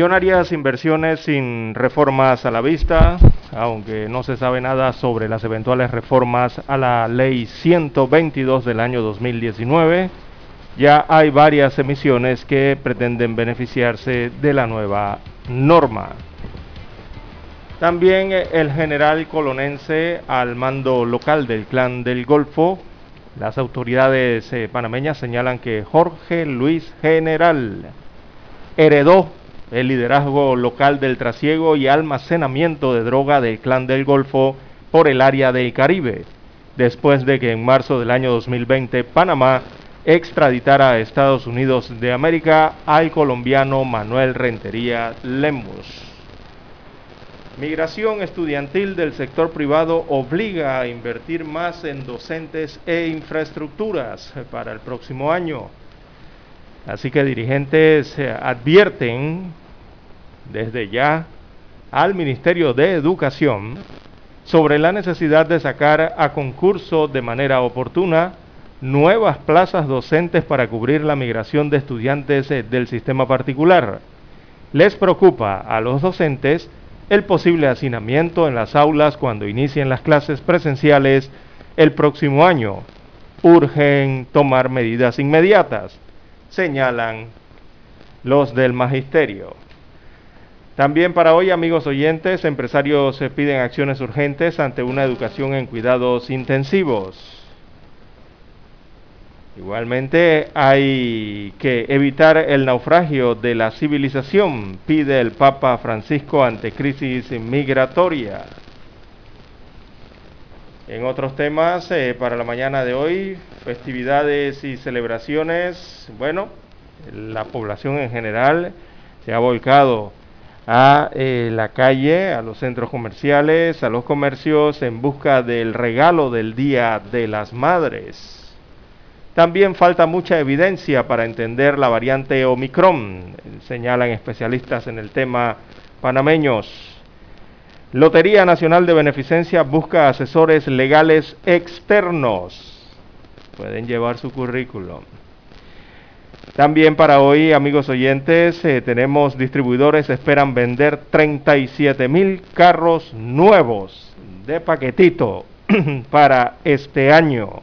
Millonarias inversiones sin reformas a la vista, aunque no se sabe nada sobre las eventuales reformas a la ley 122 del año 2019. Ya hay varias emisiones que pretenden beneficiarse de la nueva norma. También el general colonense al mando local del clan del Golfo, las autoridades eh, panameñas señalan que Jorge Luis General heredó el liderazgo local del trasiego y almacenamiento de droga del Clan del Golfo por el área del Caribe, después de que en marzo del año 2020 Panamá extraditara a Estados Unidos de América al colombiano Manuel Rentería Lemus. Migración estudiantil del sector privado obliga a invertir más en docentes e infraestructuras para el próximo año. Así que dirigentes eh, advierten desde ya al Ministerio de Educación sobre la necesidad de sacar a concurso de manera oportuna nuevas plazas docentes para cubrir la migración de estudiantes eh, del sistema particular. Les preocupa a los docentes el posible hacinamiento en las aulas cuando inicien las clases presenciales el próximo año. Urgen tomar medidas inmediatas, señalan los del magisterio. También para hoy, amigos oyentes, empresarios piden acciones urgentes ante una educación en cuidados intensivos. Igualmente hay que evitar el naufragio de la civilización, pide el Papa Francisco ante crisis migratoria. En otros temas, eh, para la mañana de hoy, festividades y celebraciones, bueno, la población en general se ha volcado a eh, la calle, a los centros comerciales, a los comercios en busca del regalo del Día de las Madres. También falta mucha evidencia para entender la variante Omicron, señalan especialistas en el tema panameños. Lotería Nacional de Beneficencia busca asesores legales externos. Pueden llevar su currículum. También para hoy, amigos oyentes, eh, tenemos distribuidores, esperan vender 37 mil carros nuevos de paquetito para este año.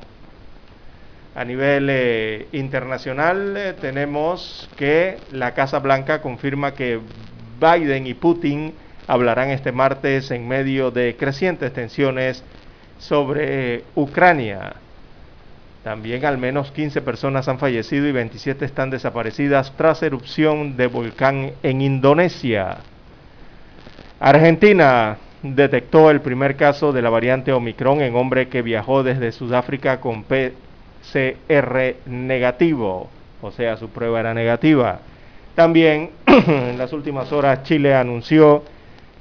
A nivel eh, internacional eh, tenemos que la Casa Blanca confirma que Biden y Putin hablarán este martes en medio de crecientes tensiones sobre Ucrania. También al menos 15 personas han fallecido y 27 están desaparecidas tras erupción de volcán en Indonesia. Argentina detectó el primer caso de la variante Omicron en hombre que viajó desde Sudáfrica con PCR negativo, o sea, su prueba era negativa. También en las últimas horas Chile anunció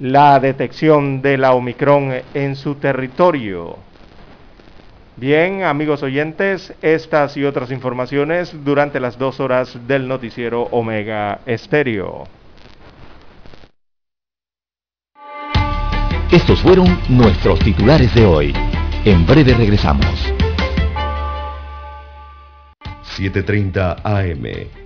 la detección de la Omicron en su territorio. Bien, amigos oyentes, estas y otras informaciones durante las dos horas del noticiero Omega Estéreo. Estos fueron nuestros titulares de hoy. En breve regresamos. 7.30 AM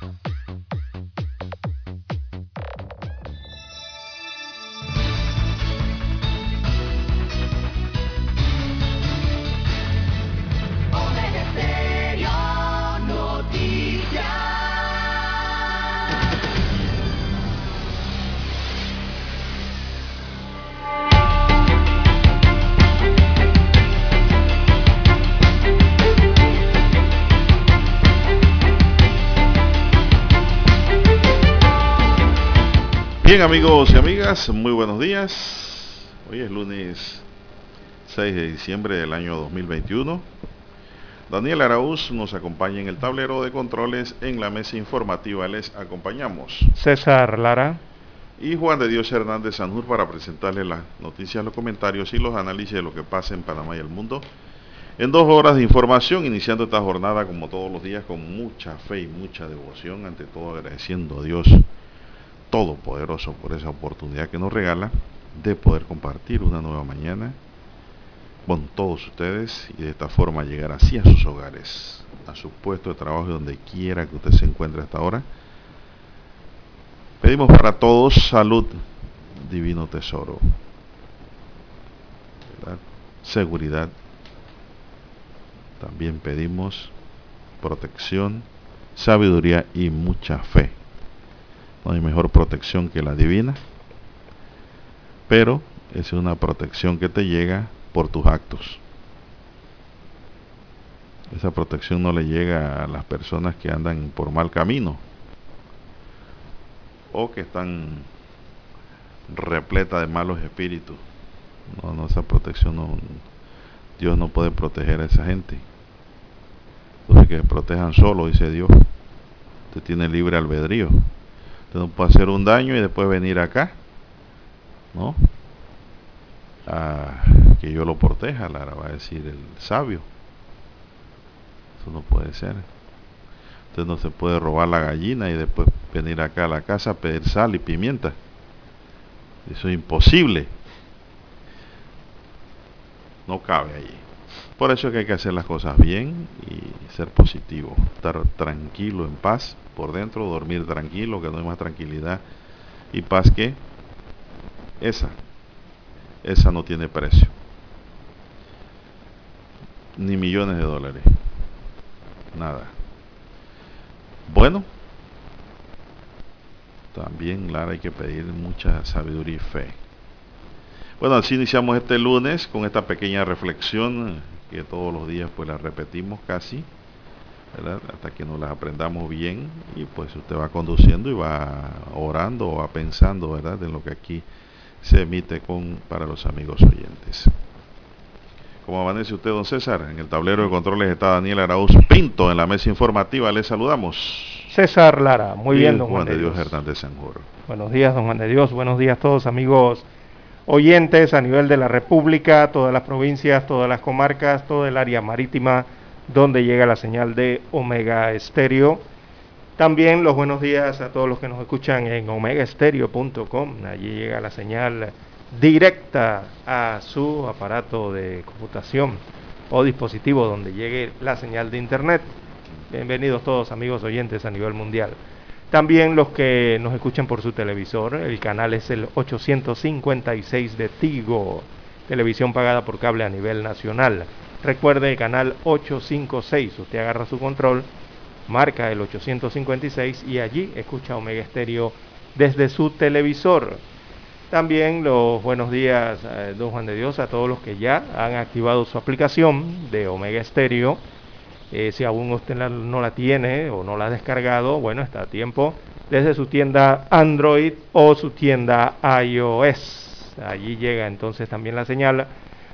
Bien amigos y amigas, muy buenos días. Hoy es lunes 6 de diciembre del año 2021. Daniel Araúz nos acompaña en el tablero de controles en la mesa informativa. Les acompañamos. César Lara. Y Juan de Dios Hernández Sanjur para presentarle las noticias, los comentarios y los análisis de lo que pasa en Panamá y el mundo. En dos horas de información, iniciando esta jornada como todos los días con mucha fe y mucha devoción, ante todo agradeciendo a Dios Todopoderoso por esa oportunidad que nos regala de poder compartir una nueva mañana con todos ustedes y de esta forma llegar así a sus hogares, a su puesto de trabajo donde quiera que usted se encuentre hasta ahora. Pedimos para todos salud, divino tesoro, seguridad. También pedimos protección, sabiduría y mucha fe no hay mejor protección que la divina, pero es una protección que te llega por tus actos. Esa protección no le llega a las personas que andan por mal camino o que están repleta de malos espíritus. No, no, esa protección no, Dios no puede proteger a esa gente. Entonces que protejan solo, dice Dios. Usted tiene libre albedrío. Usted no puede hacer un daño y después venir acá, ¿no? A que yo lo proteja, Lara, va a decir el sabio. Eso no puede ser. Usted no se puede robar la gallina y después venir acá a la casa a pedir sal y pimienta. Eso es imposible. No cabe allí. Por eso es que hay que hacer las cosas bien y ser positivo, estar tranquilo, en paz por dentro, dormir tranquilo, que no hay más tranquilidad y paz que esa. Esa no tiene precio. Ni millones de dólares. Nada. Bueno, también, claro, hay que pedir mucha sabiduría y fe. Bueno, así iniciamos este lunes con esta pequeña reflexión que todos los días pues la repetimos casi hasta que nos las aprendamos bien y pues usted va conduciendo y va orando o va pensando ¿verdad? en lo que aquí se emite con para los amigos oyentes. Como amanece usted, don César, en el tablero de controles está Daniel Arauz Pinto en la mesa informativa. Le saludamos. César Lara, muy bien, don Juan, de Dios, Hernández. Buenos días, don Juan de Dios. Buenos días a todos, amigos oyentes a nivel de la República, todas las provincias, todas las comarcas, todo el área marítima donde llega la señal de Omega Estéreo. También los buenos días a todos los que nos escuchan en omegaestereo.com. Allí llega la señal directa a su aparato de computación o dispositivo donde llegue la señal de internet. Bienvenidos todos amigos oyentes a nivel mundial. También los que nos escuchan por su televisor, el canal es el 856 de Tigo, televisión pagada por cable a nivel nacional. Recuerde el canal 856. Usted agarra su control, marca el 856 y allí escucha Omega Estéreo desde su televisor. También los buenos días, eh, don Juan de Dios, a todos los que ya han activado su aplicación de Omega Estéreo. Eh, si aún usted no la tiene o no la ha descargado, bueno, está a tiempo desde su tienda Android o su tienda iOS. Allí llega entonces también la señal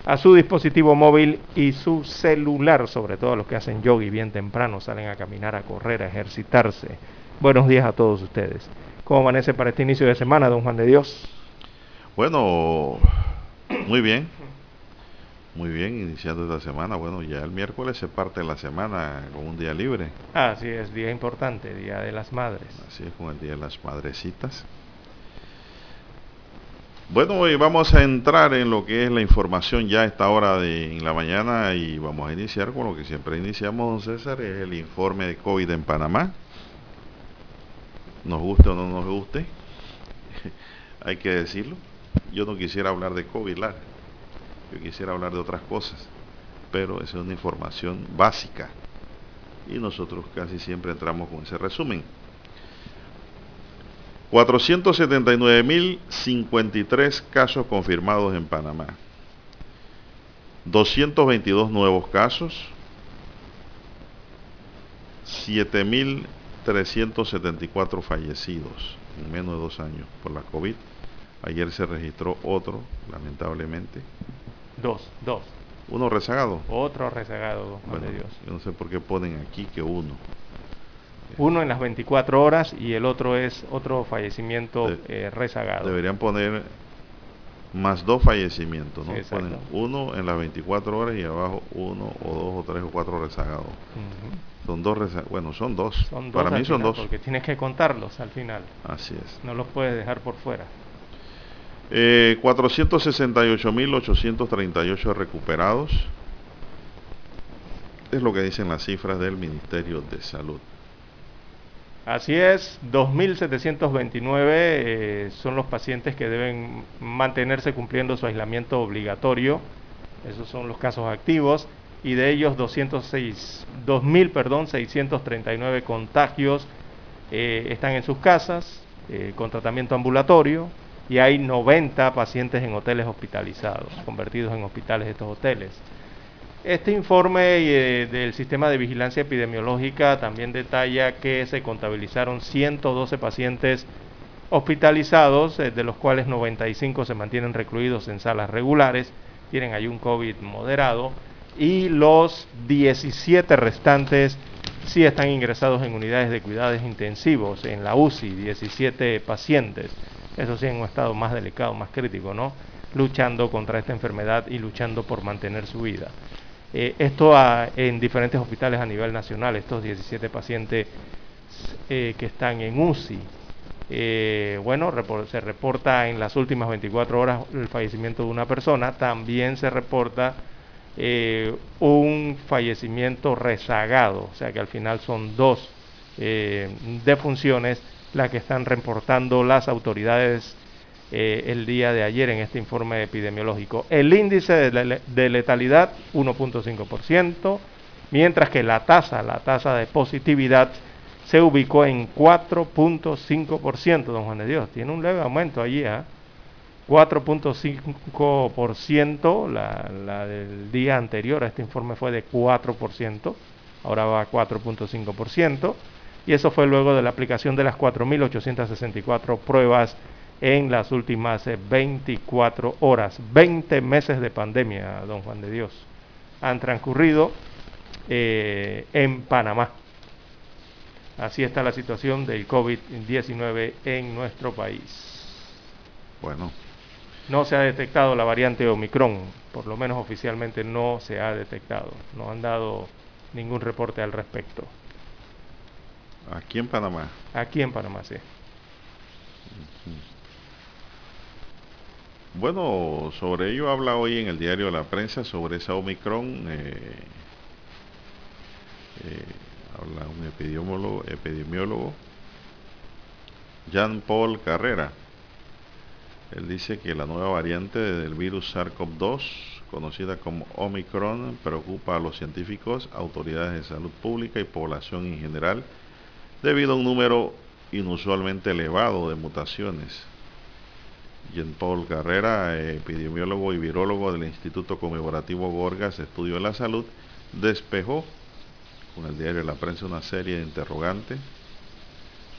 a su dispositivo móvil y su celular, sobre todo los que hacen yoga bien temprano, salen a caminar, a correr, a ejercitarse. Buenos días a todos ustedes. ¿Cómo amanece para este inicio de semana, don Juan de Dios? Bueno, muy bien. Muy bien, iniciando esta semana. Bueno, ya el miércoles se parte la semana con un día libre. Así es, día importante, Día de las Madres. Así es, con el Día de las Madrecitas. Bueno, hoy vamos a entrar en lo que es la información ya a esta hora de en la mañana y vamos a iniciar con lo que siempre iniciamos, don César, es el informe de COVID en Panamá. Nos guste o no nos guste, hay que decirlo. Yo no quisiera hablar de COVID, lar. Yo quisiera hablar de otras cosas, pero esa es una información básica y nosotros casi siempre entramos con ese resumen. 479.053 casos confirmados en Panamá. 222 nuevos casos. 7.374 fallecidos en menos de dos años por la COVID. Ayer se registró otro, lamentablemente. Dos, dos. Uno rezagado. Otro rezagado, bueno, Dios. Yo no sé por qué ponen aquí que uno. Uno en las 24 horas y el otro es otro fallecimiento eh, rezagado. Deberían poner más dos fallecimientos, ¿no? Ponen uno en las 24 horas y abajo uno o dos o tres o cuatro rezagados. Son dos rezagados. Bueno, son dos. Para mí son dos. Porque tienes que contarlos al final. Así es. No los puedes dejar por fuera. Eh, 468.838 recuperados. Es lo que dicen las cifras del Ministerio de Salud. Así es, 2.729 eh, son los pacientes que deben mantenerse cumpliendo su aislamiento obligatorio. Esos son los casos activos. Y de ellos 206, 2.000, perdón, 639 contagios eh, están en sus casas eh, con tratamiento ambulatorio. Y hay 90 pacientes en hoteles hospitalizados, convertidos en hospitales estos hoteles. Este informe eh, del sistema de vigilancia epidemiológica también detalla que se contabilizaron 112 pacientes hospitalizados, eh, de los cuales 95 se mantienen recluidos en salas regulares, tienen ahí un COVID moderado, y los 17 restantes sí están ingresados en unidades de cuidados intensivos, en la UCI, 17 pacientes, eso sí en un estado más delicado, más crítico, ¿no? Luchando contra esta enfermedad y luchando por mantener su vida. Eh, esto en diferentes hospitales a nivel nacional, estos 17 pacientes eh, que están en UCI. Eh, bueno, se reporta en las últimas 24 horas el fallecimiento de una persona, también se reporta un fallecimiento rezagado, o sea que al final son dos defunciones las que están reportando las autoridades eh, el día de ayer en este informe epidemiológico. El índice de, letalidad 1.5%, mientras que la tasa, la tasa de positividad se ubicó en 4.5%, don Juan de Dios. Tiene un leve aumento allí, ¿eh? 4.5%, la, la del día anterior este informe fue de 4%, ahora va a 4.5%, y eso fue luego de la aplicación de las 4.864 pruebas en las últimas 24 eh, horas. 20 meses de pandemia, don Juan de Dios, han transcurrido eh, en Panamá. Así está la situación del COVID-19 en nuestro país. Bueno. No se ha detectado la variante Omicron, por lo menos oficialmente no se ha detectado. No han dado ningún reporte al respecto. Aquí en Panamá. Aquí en Panamá, sí. Bueno, sobre ello habla hoy en el diario La Prensa sobre esa Omicron. Eh, eh, habla un epidemiólogo, epidemiólogo, Jean Paul Carrera. Él dice que la nueva variante del virus SARS-CoV-2, conocida como Omicron, preocupa a los científicos, autoridades de salud pública y población en general, debido a un número inusualmente elevado de mutaciones Jean-Paul Carrera, epidemiólogo y virólogo del Instituto Conmemorativo Gorgas, Estudio de la Salud, despejó con el diario La Prensa una serie de interrogantes.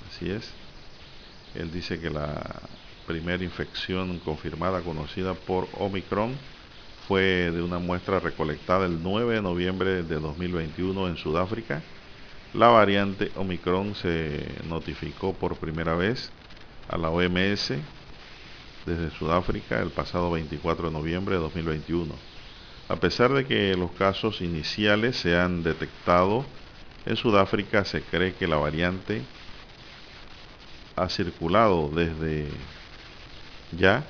Así es. Él dice que la primera infección confirmada conocida por Omicron fue de una muestra recolectada el 9 de noviembre de 2021 en Sudáfrica. La variante Omicron se notificó por primera vez a la OMS desde Sudáfrica el pasado 24 de noviembre de 2021. A pesar de que los casos iniciales se han detectado en Sudáfrica, se cree que la variante ha circulado desde ya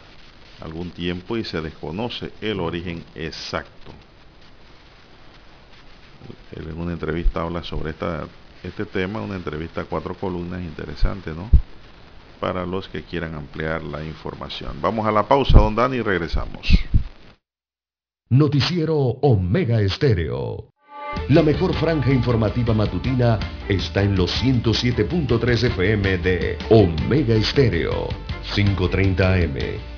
algún tiempo y se desconoce el origen exacto. Él en una entrevista habla sobre esta, este tema, una entrevista a cuatro columnas interesante, ¿no? Para los que quieran ampliar la información. Vamos a la pausa, don Dani, y regresamos. Noticiero Omega Estéreo. La mejor franja informativa matutina está en los 107.3 FM de Omega Estéreo, 530 AM.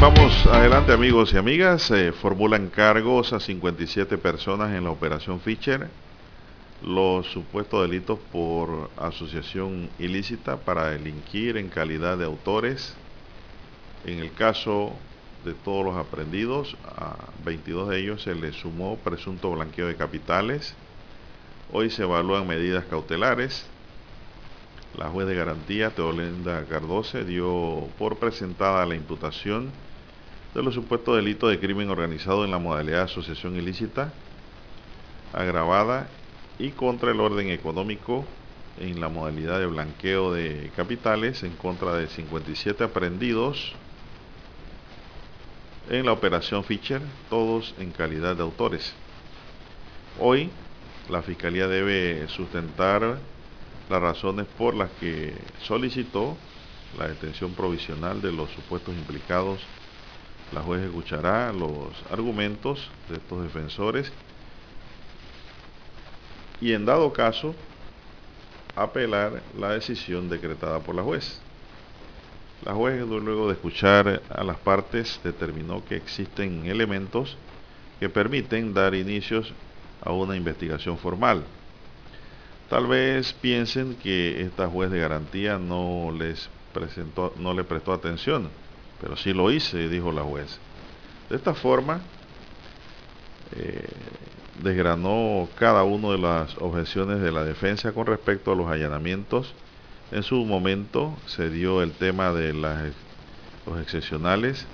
Vamos adelante amigos y amigas. Eh, formulan cargos a 57 personas en la operación Fischer. Los supuestos delitos por asociación ilícita para delinquir en calidad de autores. En el caso de todos los aprendidos, a 22 de ellos se les sumó presunto blanqueo de capitales. Hoy se evalúan medidas cautelares. La juez de garantía, Teolenda Cardoce, dio por presentada la imputación de los supuestos delitos de crimen organizado en la modalidad de asociación ilícita, agravada y contra el orden económico en la modalidad de blanqueo de capitales en contra de 57 aprendidos en la operación Fischer, todos en calidad de autores. Hoy la Fiscalía debe sustentar las razones por las que solicitó la detención provisional de los supuestos implicados. La juez escuchará los argumentos de estos defensores y en dado caso apelar la decisión decretada por la juez. La juez, luego de escuchar a las partes, determinó que existen elementos que permiten dar inicios a una investigación formal. Tal vez piensen que esta juez de garantía no les presentó, no le prestó atención, pero sí lo hice, dijo la juez. De esta forma, eh, desgranó cada una de las objeciones de la defensa con respecto a los allanamientos. En su momento se dio el tema de las, los excepcionales.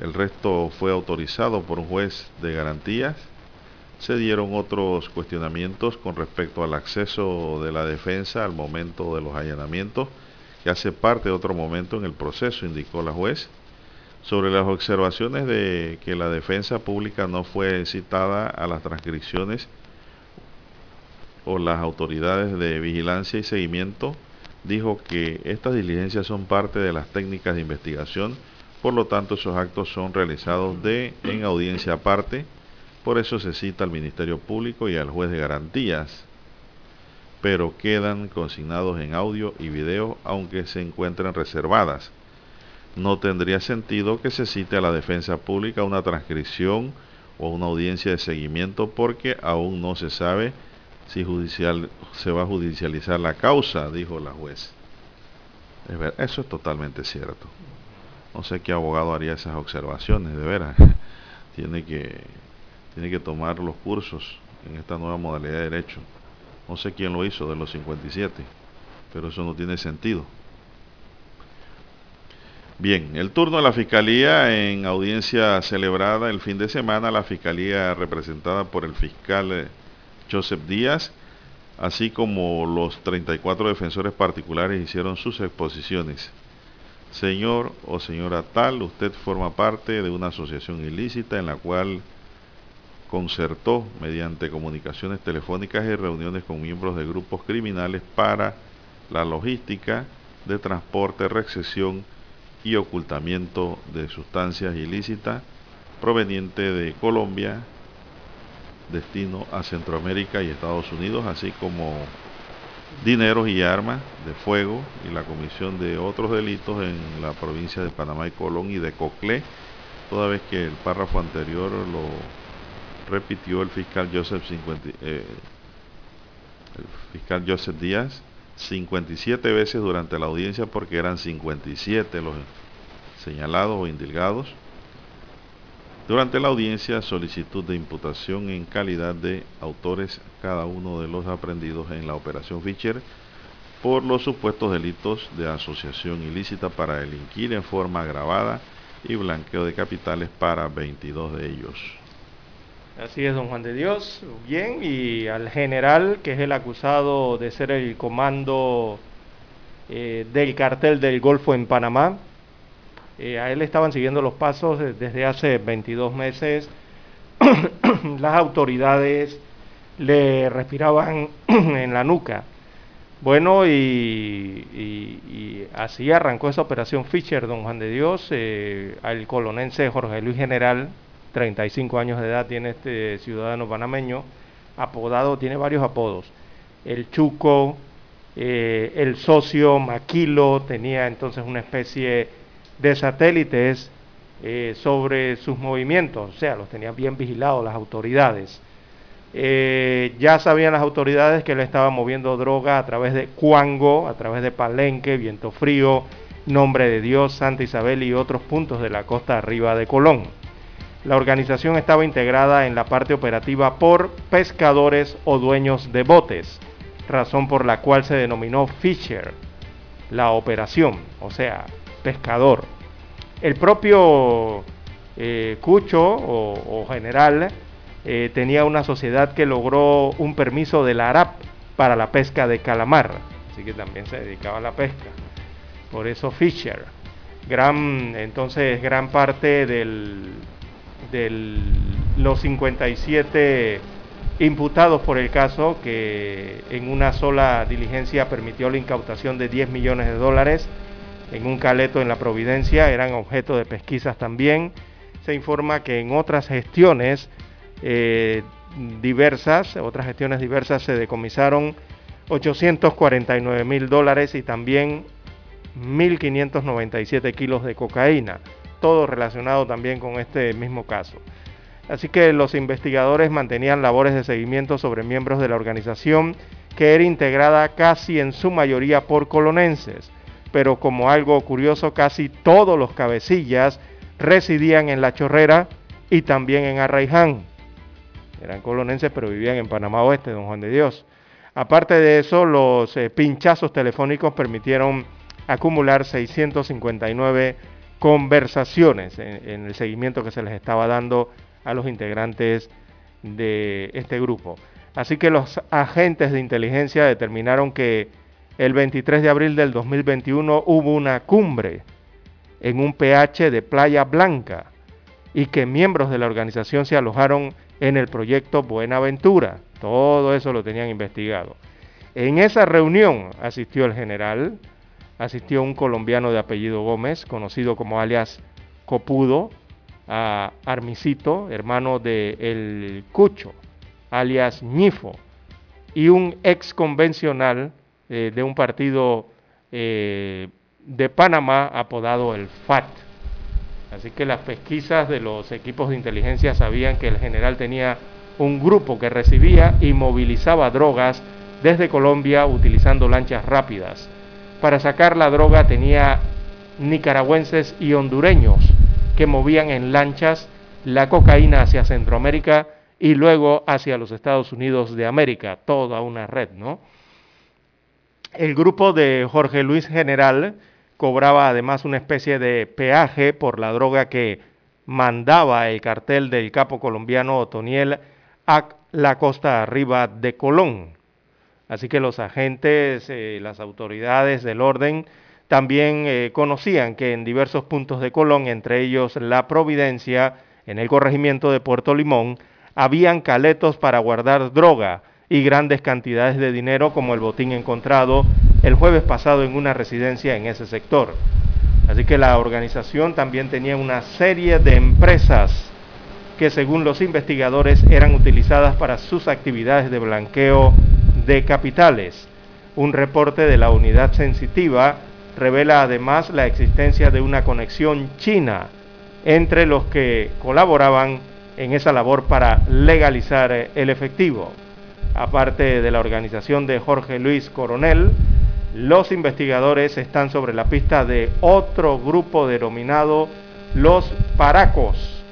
El resto fue autorizado por un juez de garantías. Se dieron otros cuestionamientos con respecto al acceso de la defensa al momento de los allanamientos, que hace parte de otro momento en el proceso, indicó la juez. Sobre las observaciones de que la defensa pública no fue citada a las transcripciones o las autoridades de vigilancia y seguimiento, dijo que estas diligencias son parte de las técnicas de investigación, por lo tanto esos actos son realizados de en audiencia aparte, por eso se cita al Ministerio Público y al juez de garantías, pero quedan consignados en audio y video aunque se encuentren reservadas. no tendría sentido que se cite a la defensa pública una transcripción o una audiencia de seguimiento porque aún no se sabe si judicial, se va a judicializar la causa, dijo la juez. eso es totalmente cierto. No sé qué abogado haría esas observaciones, de veras. tiene, que, tiene que tomar los cursos en esta nueva modalidad de derecho. No sé quién lo hizo de los 57, pero eso no tiene sentido. Bien, el turno de la Fiscalía en audiencia celebrada el fin de semana, la Fiscalía representada por el fiscal eh, Joseph Díaz, así como los 34 defensores particulares hicieron sus exposiciones. Señor o señora tal, usted forma parte de una asociación ilícita en la cual concertó mediante comunicaciones telefónicas y reuniones con miembros de grupos criminales para la logística de transporte, recesión y ocultamiento de sustancias ilícitas proveniente de Colombia, destino a Centroamérica y Estados Unidos, así como dineros y armas de fuego y la comisión de otros delitos en la provincia de Panamá y Colón y de Coclé, toda vez que el párrafo anterior lo repitió el fiscal Joseph 50, eh, el fiscal Joseph Díaz 57 veces durante la audiencia porque eran 57 los señalados o indilgados durante la audiencia, solicitud de imputación en calidad de autores cada uno de los aprendidos en la operación Fischer por los supuestos delitos de asociación ilícita para delinquir en forma agravada y blanqueo de capitales para 22 de ellos. Así es, don Juan de Dios. Bien, y al general, que es el acusado de ser el comando eh, del cartel del Golfo en Panamá, eh, a él estaban siguiendo los pasos desde hace 22 meses. Las autoridades le respiraban en la nuca. Bueno, y, así arrancó esa operación Fischer, don Juan de Dios. Eh, al colonense Jorge Luis General, 35 años de edad, tiene este ciudadano panameño, apodado, tiene varios apodos. El Chuco, eh, el socio Maquilo, tenía entonces una especie de satélites eh, sobre sus movimientos, o sea, los tenían bien vigilados las autoridades. Eh, ya sabían las autoridades que él estaba moviendo droga a través de Cuango, a través de Palenque, Viento Frío, Nombre de Dios, Santa Isabel y otros puntos de la costa arriba de Colón. La organización estaba integrada en la parte operativa por pescadores o dueños de botes, razón por la cual se denominó Fisher, la operación, o sea, pescador. El propio eh, Cucho o, general eh, tenía una sociedad que logró un permiso de la ARAP para la pesca de calamar, así que también se dedicaba a la pesca. Por eso Fisher. Gran, entonces, gran parte del, del los 57 imputados por el caso, que en una sola diligencia permitió la incautación de 10 millones de dólares, en un caleto en la Providencia, eran objeto de pesquisas también. Se informa que en otras gestiones eh, diversas, otras gestiones diversas se decomisaron 849 mil dólares y también 1.597 kilos de cocaína, todo relacionado también con este mismo caso. Así que los investigadores mantenían labores de seguimiento sobre miembros de la organización que era integrada casi en su mayoría por colonenses pero como algo curioso, casi todos los cabecillas residían en La Chorrera y también en Arraiján. Eran colonenses, pero vivían en Panamá Oeste, don Juan de Dios. Aparte de eso, los eh, pinchazos telefónicos permitieron acumular 659 conversaciones en el seguimiento que se les estaba dando a los integrantes de este grupo. Así que los agentes de inteligencia determinaron que el 23 de abril del 2021 hubo una cumbre en un PH de Playa Blanca y que miembros de la organización se alojaron en el proyecto Buenaventura. Todo eso lo tenían investigado. En esa reunión asistió el general, asistió un colombiano de apellido Gómez, conocido como alias Copudo, a Armisito, hermano de El Cucho, alias Ñifo, y un ex convencional eh, de un partido eh, de Panamá, apodado el FAT. Así que las pesquisas de los equipos de inteligencia sabían que el general tenía un grupo que recibía y movilizaba drogas desde Colombia utilizando lanchas rápidas. Para sacar la droga tenía nicaragüenses y hondureños que movían en lanchas la cocaína hacia Centroamérica y luego hacia los Estados Unidos de América, toda una red, ¿no? El grupo de Jorge Luis General cobraba además una especie de peaje por la droga que mandaba el cartel del capo colombiano Otoniel a la costa arriba de Colón. Así que los agentes, eh, las autoridades del orden, también eh, conocían que en diversos puntos de Colón, entre ellos La Providencia, en el corregimiento de Puerto Limón, habían caletos para guardar droga y grandes cantidades de dinero como el botín encontrado el jueves pasado en una residencia en ese sector. Así que la organización también tenía una serie de empresas que según los investigadores eran utilizadas para sus actividades de blanqueo de capitales. Un reporte de la unidad sensitiva revela además la existencia de una conexión china entre los que colaboraban en esa labor para legalizar el efectivo. Aparte de la organización de Jorge Luis Coronel, los investigadores están sobre la pista de otro grupo denominado los Paracos,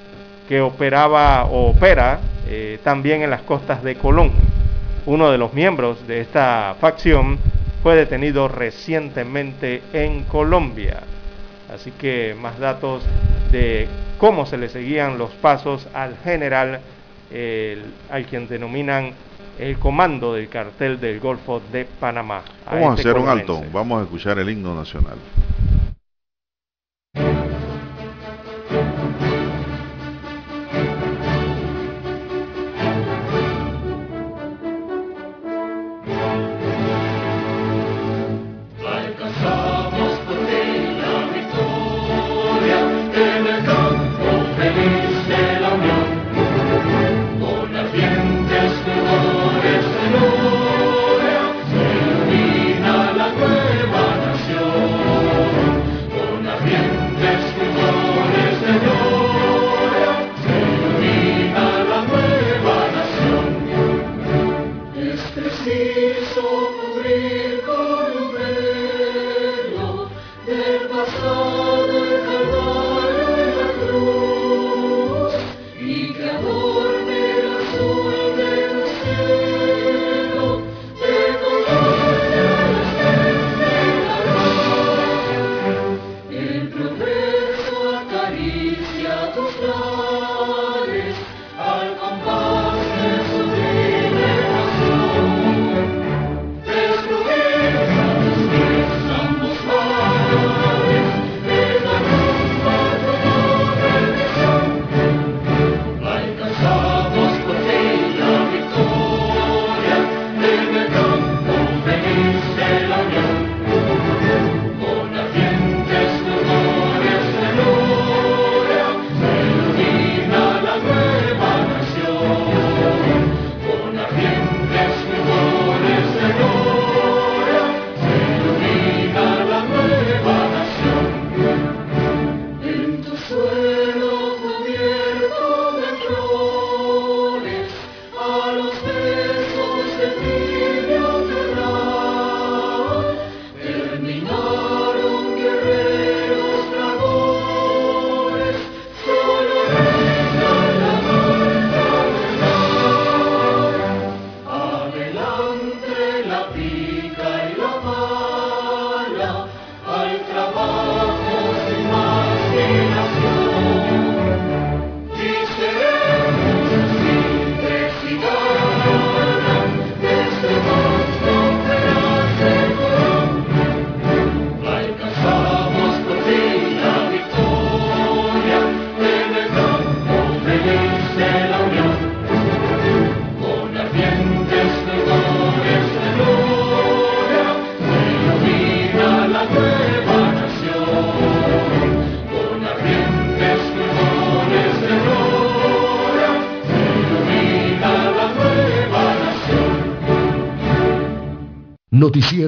que operaba o opera eh, también en las costas de Colón. Uno de los miembros de esta facción fue detenido recientemente en Colombia. Así que más datos de cómo se le seguían los pasos al general, al quien denominan el comando del cartel del Golfo de Panamá. Vamos a, este hacer un alto, vamos a escuchar el himno nacional.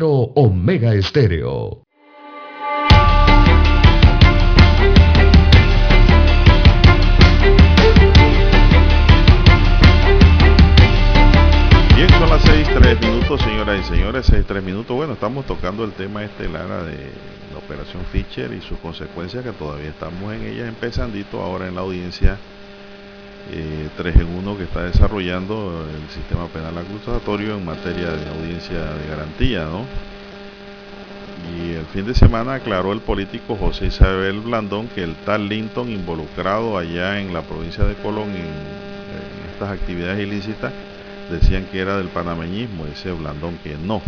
Omega Estéreo. Bien, son las 6.3 minutos, señoras y señores, 6.3 minutos. Bueno, estamos tocando el tema este estelar de la operación Fischer y sus consecuencias, que todavía estamos en ellas empezandito ahora en la audiencia 3 eh, en 1 que está desarrollando el sistema penal acusatorio en materia de audiencia de garantía, ¿no? Y el fin de semana aclaró el político José Isabel Blandón que el tal Linton involucrado allá en la provincia de Colón en, en estas actividades ilícitas decían que era del panameñismo, dice Blandón que no,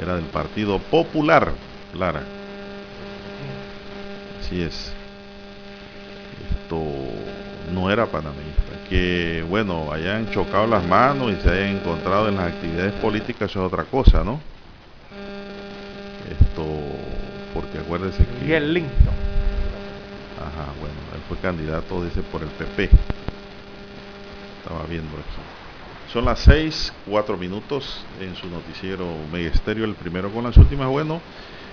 era del Partido Popular, Lara. Así es. Esto no era panameñista. Que, bueno, hayan chocado las manos y se hayan encontrado en las actividades políticas, eso es otra cosa, ¿no? Esto, porque acuérdense que... Y el Linton. Ajá, bueno, él fue candidato, dice, por el PP. Estaba viendo aquí. Son las 6, 4 minutos en su noticiero Megesterio, el primero con las últimas. Bueno,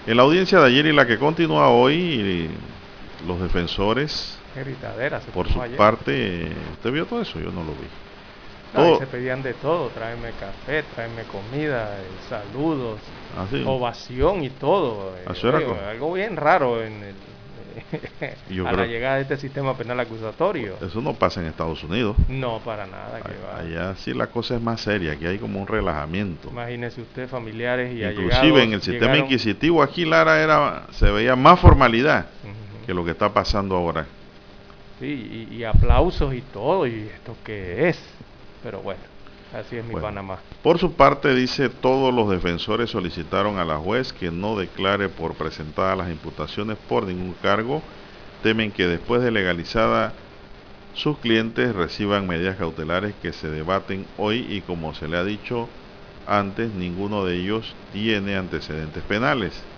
en la audiencia de ayer y la que continúa hoy, los defensores por su parte, ¿usted vio todo eso? Yo no lo vi. se pedían de todo, tráeme café, tráeme comida, eh, saludos, ah, ovación y todo. Eh, era algo bien raro en el, a la llegada de este sistema penal acusatorio. Eso no pasa en Estados Unidos. No, para nada. Allá sí la cosa es más seria, aquí hay como un relajamiento. Imagínese usted familiares y Inclusive en el sistema inquisitivo aquí Lara era se veía más formalidad que lo que está pasando ahora y, aplausos y todo, y esto qué es. Pero bueno, así es mi Panamá. Por su parte, dice, todos los defensores solicitaron a la juez que no declare por presentadas las imputaciones por ningún cargo. Temen que después de legalizada sus clientes reciban medidas cautelares que se debaten hoy y como se le ha dicho antes, ninguno de ellos tiene antecedentes penales.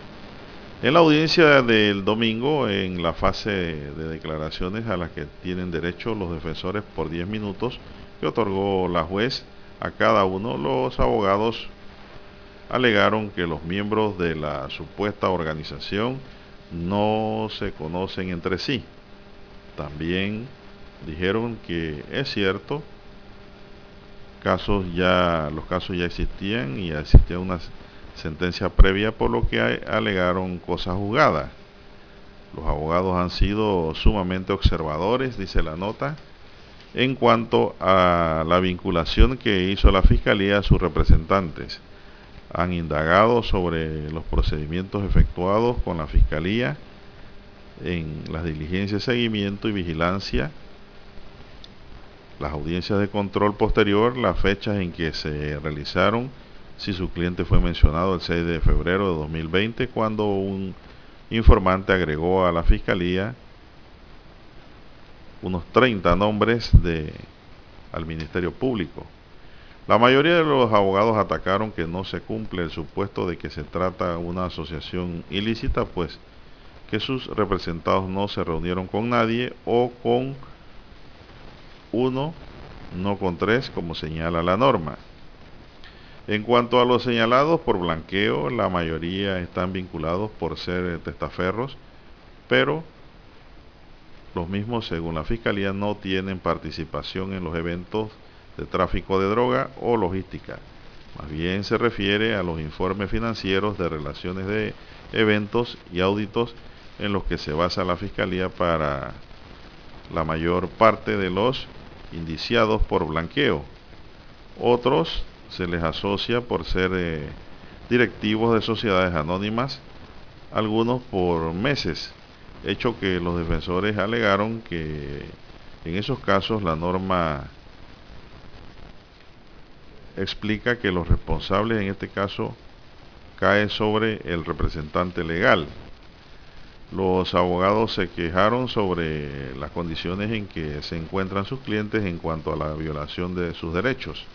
En la audiencia del domingo, en la fase de declaraciones a las que tienen derecho los defensores por 10 minutos que otorgó la juez a cada uno, los abogados alegaron que los miembros de la supuesta organización no se conocen entre sí. También dijeron que es cierto, casos ya, los casos ya existían y existía una sentencia previa por lo que alegaron cosas jugadas. Los abogados han sido sumamente observadores, dice la nota, en cuanto a la vinculación que hizo la Fiscalía a sus representantes. Han indagado sobre los procedimientos efectuados con la Fiscalía en las diligencias seguimiento y vigilancia, las audiencias de control posterior, las fechas en que se realizaron, si su cliente fue mencionado el 6 de febrero de 2020 cuando un informante agregó a la fiscalía unos 30 nombres de, al Ministerio Público. La mayoría de los abogados atacaron que no se cumple el supuesto de que se trata una asociación ilícita, pues que sus representados no se reunieron con nadie o con uno, no con tres, como señala la norma. En cuanto a los señalados por blanqueo, la mayoría están vinculados por ser testaferros, pero los mismos, según la Fiscalía, no tienen participación en los eventos de tráfico de droga o logística. Más bien se refiere a los informes financieros de relaciones de eventos y auditos en los que se basa la Fiscalía para la mayor parte de los indiciados por blanqueo. Otros se les asocia por ser eh, directivos de sociedades anónimas, algunos por meses, hecho que los defensores alegaron que en esos casos la norma explica que los responsables en este caso cae sobre el representante legal. Los abogados se quejaron sobre las condiciones en que se encuentran sus clientes en cuanto a la violación de sus derechos.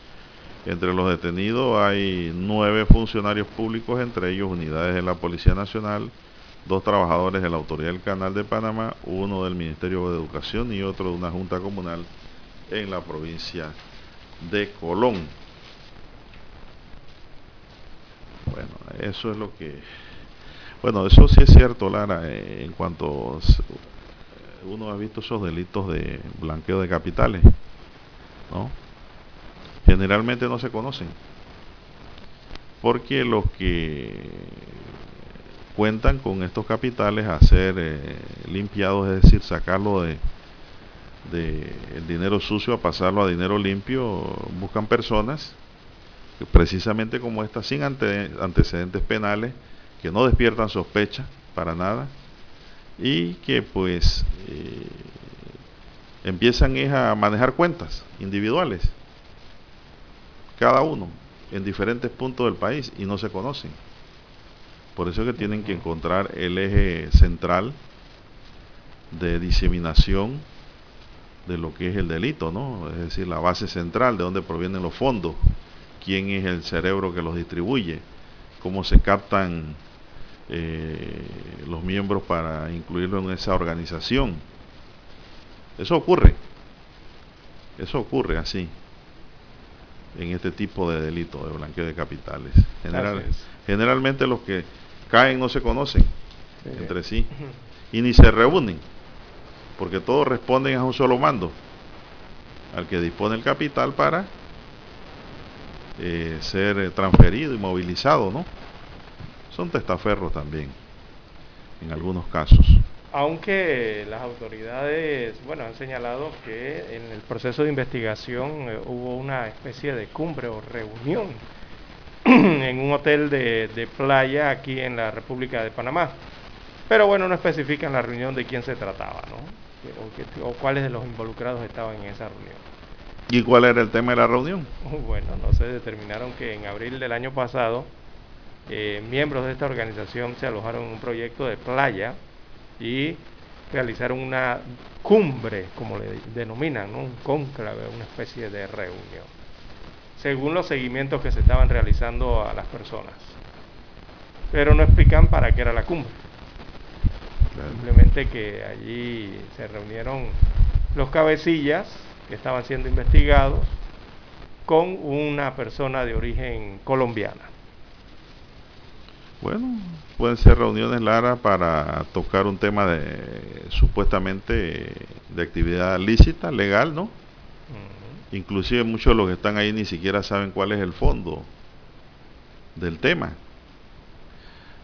Entre los detenidos hay nueve funcionarios públicos, entre ellos unidades de la Policía Nacional, dos trabajadores de la Autoridad del Canal de Panamá, uno del Ministerio de Educación y otro de una Junta Comunal en la provincia de Colón. Bueno, eso es lo que... Bueno, eso sí es cierto, Lara, eh, en cuanto uno ha visto esos delitos de blanqueo de capitales, ¿no? Generalmente no se conocen. porque los que cuentan con estos capitales a ser eh, limpiados, es decir, sacarlo de, el dinero sucio a pasarlo a dinero limpio, buscan personas precisamente como estas sin antecedentes penales, que no despiertan sospecha para nada y que pues eh, empiezan a manejar cuentas individuales, cada uno en diferentes puntos del país y no se conocen. Por eso es que tienen que encontrar el eje central de diseminación de lo que es el delito, ¿no? Es decir, la base central de donde provienen los fondos, quién es el cerebro que los distribuye, cómo se captan eh, los miembros para incluirlo en esa organización. Eso ocurre, eso ocurre así en este tipo de delito de blanqueo de capitales. generalmente los que caen no se conocen entre sí y ni se reúnen, porque todos responden a un solo mando, al que dispone el capital para eh, ser transferido y movilizado, ¿no? Son testaferros también, en algunos casos. Aunque las autoridades, bueno, han señalado que en el proceso de investigación eh, hubo una especie de cumbre o reunión en un hotel de, playa aquí en la República de Panamá. Pero bueno, no especifican la reunión de quién se trataba, ¿no? O, cuáles de los involucrados estaban en esa reunión. ¿Y cuál era el tema de la reunión? Bueno, no se determinaron que en abril del año pasado eh, miembros de esta organización se alojaron en un proyecto de playa y realizaron una cumbre, como le denominan, un cónclave, una especie de reunión, según los seguimientos que se estaban realizando a las personas. Pero no explican para qué era la cumbre. Simplemente que allí se reunieron los cabecillas que estaban siendo investigados con una persona de origen colombiana. Bueno, pueden ser reuniones, Lara, para tocar un tema de supuestamente de actividad lícita, legal, ¿no? Inclusive muchos de los que están ahí ni siquiera saben cuál es el fondo del tema.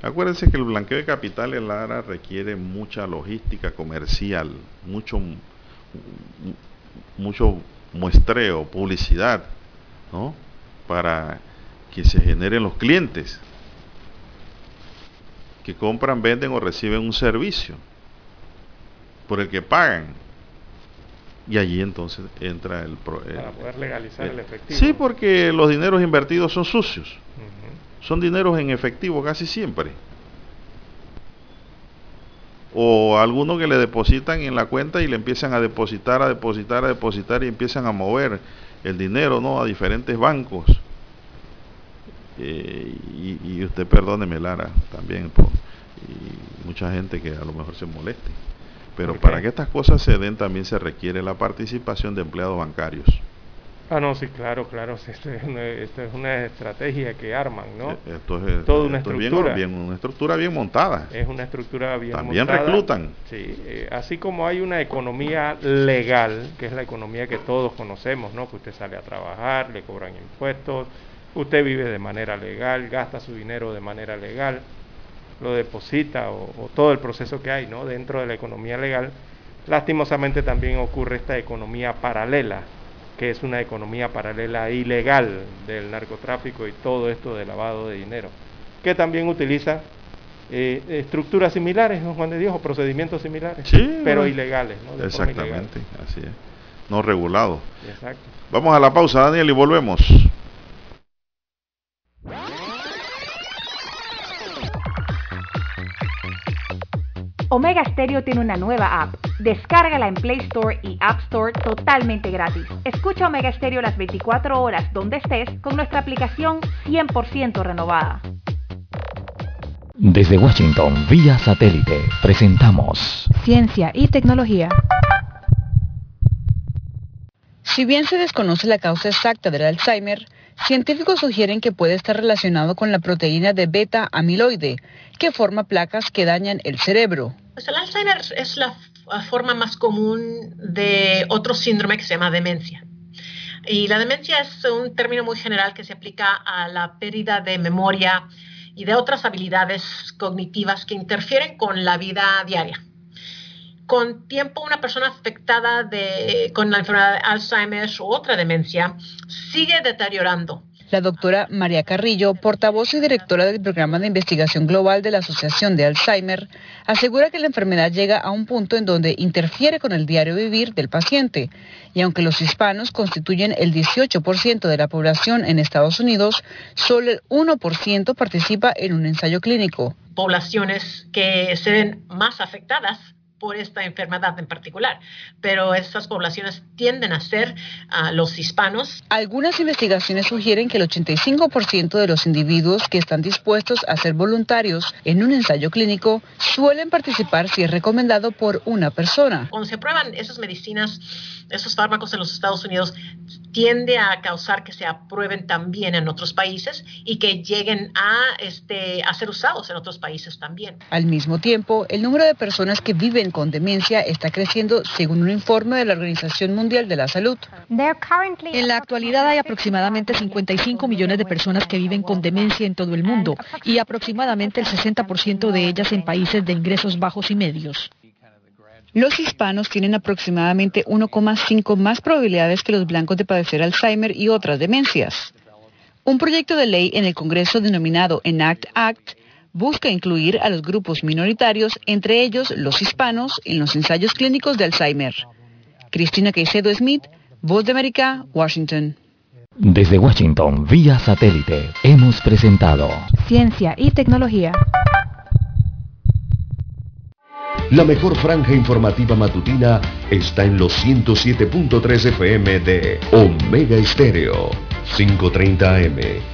Acuérdense que el blanqueo de capitales, Lara, requiere mucha logística comercial, mucho, mucho muestreo, publicidad, ¿no? Para que se generen los clientes que compran, venden o reciben un servicio por el que pagan. Y allí entonces entra el... Para poder legalizar el, efectivo. Sí, porque los dineros invertidos son sucios. Son dineros en efectivo casi siempre. O algunos que le depositan en la cuenta y le empiezan a depositar, a depositar, a depositar y empiezan a mover el dinero ¿no? a diferentes bancos eh, y, usted perdóneme Lara también por y mucha gente que a lo mejor se moleste pero para que estas cosas se den también se requiere la participación de empleados bancarios Ah, no, sí, claro, claro. Esto es, una, esto es una estrategia que arman, ¿no? Eh, esto es, Toda una estructura. Bien, una estructura bien montada. Es una estructura bien montada. También reclutan. Sí, eh, así como hay una economía legal, que es la economía que todos conocemos, ¿no? Que usted sale a trabajar, le cobran impuestos, usted vive de manera legal, gasta su dinero de manera legal, lo deposita o, todo el proceso que hay ¿no? dentro de la economía legal, lastimosamente también ocurre esta economía paralela, que es una economía paralela ilegal del narcotráfico y todo esto de lavado de dinero, que también utiliza eh, estructuras similares, ¿no, Juan de Dios, o procedimientos similares, pero ilegales. ¿no? Exactamente, así es, no regulado. Exacto. Vamos a la pausa, Daniel, y volvemos. Omega Stereo tiene una nueva app. Descárgala en Play Store y App Store totalmente gratis. Escucha Omega Stereo las 24 horas donde estés con nuestra aplicación 100% renovada. Desde Washington, vía satélite, presentamos Ciencia y Tecnología. Si bien se desconoce la causa exacta del Alzheimer, científicos sugieren que puede estar relacionado con la proteína de beta amiloide, que forma placas que dañan el cerebro. Pues el Alzheimer es la forma más común de otro síndrome que se llama demencia. Y la demencia es un término muy general que se aplica a la pérdida de memoria y de otras habilidades cognitivas que interfieren con la vida diaria. Con tiempo, una persona afectada de, con la enfermedad de Alzheimer u otra demencia sigue deteriorando la doctora María Carrillo, portavoz y directora del programa de investigación global de la Asociación de Alzheimer, asegura que la enfermedad llega a un punto en donde interfiere con el diario vivir del paciente. Y aunque los hispanos constituyen el 18% de la población en Estados Unidos, solo el 1% participa en un ensayo clínico. Poblaciones que se ven más afectadas por esta enfermedad en particular, pero estas poblaciones tienden a ser ah, los hispanos. Algunas investigaciones sugieren que el 85% de los individuos que están dispuestos a ser voluntarios en un ensayo clínico suelen participar si es recomendado por una persona. Cuando se prueban esas medicinas, esos fármacos en los Estados Unidos, tiende a causar que se aprueben también en otros países y que lleguen a, este, a ser usados en otros países también. Al mismo tiempo, el número de personas que viven con demencia está creciendo según un informe de la Organización Mundial de la Salud. En la actualidad hay aproximadamente 55 millones de personas que viven con demencia en todo el mundo y aproximadamente el 60% de ellas en países de ingresos bajos y medios. Los hispanos tienen aproximadamente 1,5 más probabilidades que los blancos de padecer Alzheimer y otras demencias. Un proyecto de ley en el Congreso denominado ENACT Act busca incluir a los grupos minoritarios, entre ellos los hispanos, en los ensayos clínicos de Alzheimer. Cristina Caicedo Smith, Voz de América, Washington. Desde Washington, vía satélite, hemos presentado Ciencia y Tecnología. La mejor franja informativa matutina está en los 107.3 FM de Omega Estéreo, 530 AM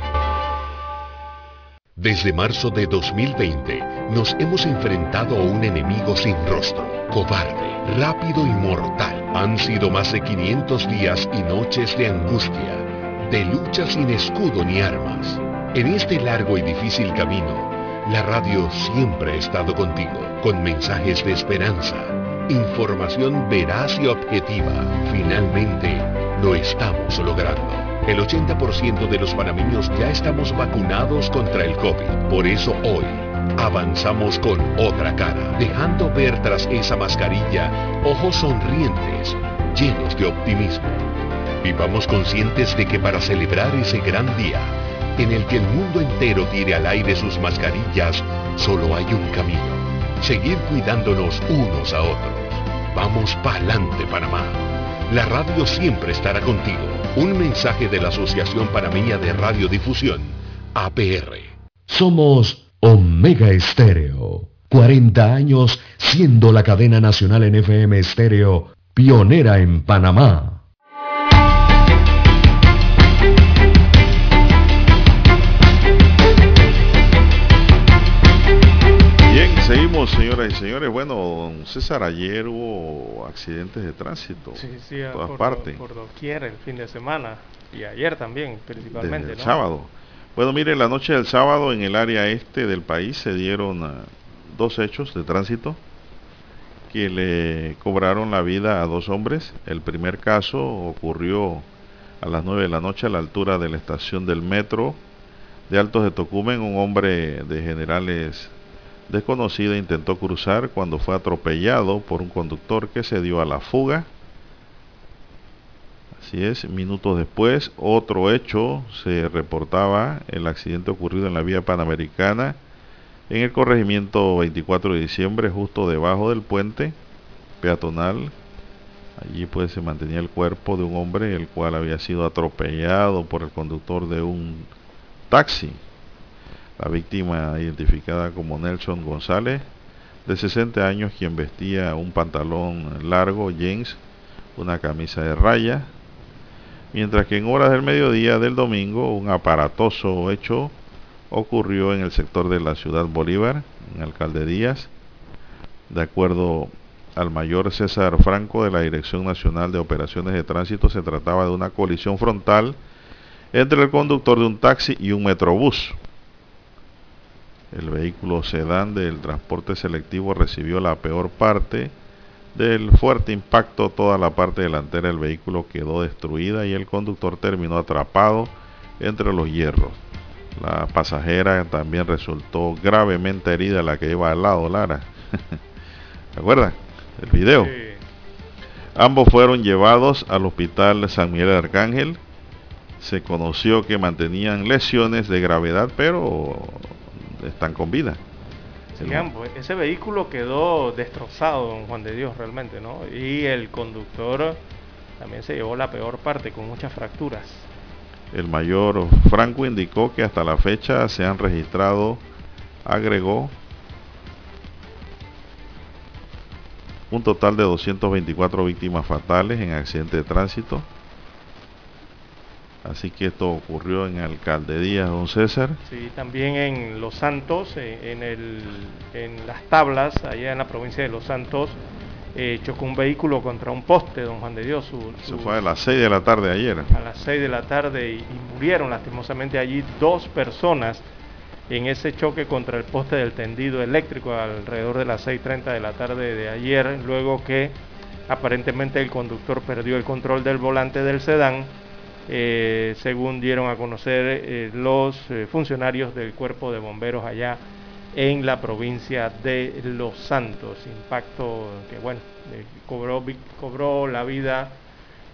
Desde marzo de 2020 nos hemos enfrentado a un enemigo sin rostro, cobarde, rápido y mortal. Han sido más de 500 días y noches de angustia, de lucha sin escudo ni armas. En este largo y difícil camino, la radio siempre ha estado contigo, con mensajes de esperanza, información veraz y objetiva. Finalmente, lo estamos logrando. El 80% de los panameños ya estamos vacunados contra el COVID. Por eso hoy avanzamos con otra cara, dejando ver tras esa mascarilla ojos sonrientes, llenos de optimismo. Vivamos conscientes de que para celebrar ese gran día, en el que el mundo entero tire al aire sus mascarillas, solo hay un camino. Seguir cuidándonos unos a otros. Vamos pa'lante, Panamá. La radio siempre estará contigo. Un mensaje de la Asociación Panameña de Radiodifusión, APR. Somos Omega Estéreo. 40 años siendo la cadena nacional en FM Estéreo, pionera en Panamá. Seguimos, señoras y señores. Bueno, don César, ayer hubo accidentes de tránsito. Sí, sí, todas por partes. por doquier el fin de semana y ayer también, principalmente. el sábado. Bueno, mire, la noche del sábado en el área este del país se dieron ah, dos hechos de tránsito que le cobraron la vida a dos hombres. El primer caso ocurrió a las 9 de la noche a la altura de la estación del metro de Altos de Tocumen. Un hombre de generales desconocida intentó cruzar cuando fue atropellado por un conductor que se dio a la fuga. Así es, minutos después, otro hecho se reportaba el accidente ocurrido en la vía panamericana en el corregimiento 24 de diciembre, justo debajo del puente peatonal. Allí pues se mantenía el cuerpo de un hombre el cual había sido atropellado por el conductor de un taxi. La víctima, identificada como Nelson González, de 60 años, quien vestía un pantalón largo, jeans, una camisa de raya, mientras que en horas del mediodía del domingo un aparatoso hecho ocurrió en el sector de la ciudad Bolívar, en Alcalderías. De acuerdo al mayor César Franco de la Dirección Nacional de Operaciones de Tránsito, se trataba de una colisión frontal entre el conductor de un taxi y un metrobús. El vehículo sedán del transporte selectivo recibió la peor parte del fuerte impacto. Toda la parte delantera del vehículo quedó destruida y el conductor terminó atrapado entre los hierros. La pasajera también resultó gravemente herida, la que iba al lado, Lara. El video. Ambos fueron llevados al hospital San Miguel de Arcángel. Se conoció que mantenían lesiones de gravedad, pero están con vida. ese vehículo quedó destrozado, don Juan de Dios, realmente, ¿no? Y el conductor también se llevó la peor parte, con muchas fracturas. El mayor Franco indicó que hasta la fecha se han registrado, agregó, un total de 224 víctimas fatales en accidentes de tránsito. Así que esto ocurrió en Alcalde Díaz, don César. Sí, también en Los Santos, eh, en, el, en las tablas, allá en la provincia de Los Santos, eh, chocó un vehículo contra un poste, don Juan de Dios. Se fue a las 6 de la tarde ayer. A las 6 de la tarde y, murieron lastimosamente allí dos personas en ese choque contra el poste del tendido eléctrico alrededor de las 6.30 de la tarde de ayer, luego que aparentemente el conductor perdió el control del volante del sedán, eh, según dieron a conocer eh, los funcionarios del cuerpo de bomberos allá en la provincia de Los Santos. Impacto que, bueno, eh, cobró, cobró la vida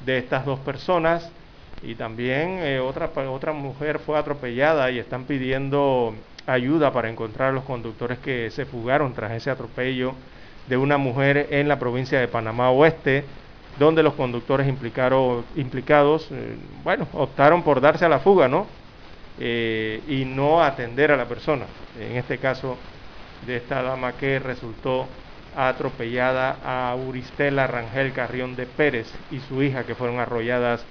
de estas dos personas y también eh, otra, otra mujer fue atropellada y están pidiendo ayuda para encontrar a los conductores que se fugaron tras ese atropello de una mujer en la provincia de Panamá Oeste, donde los conductores implicados, eh, bueno, optaron por darse a la fuga, ¿no? Eh, y no atender a la persona. En este caso de esta dama que resultó atropellada a Uristela Rangel Carrión de Pérez y su hija que fueron arrolladas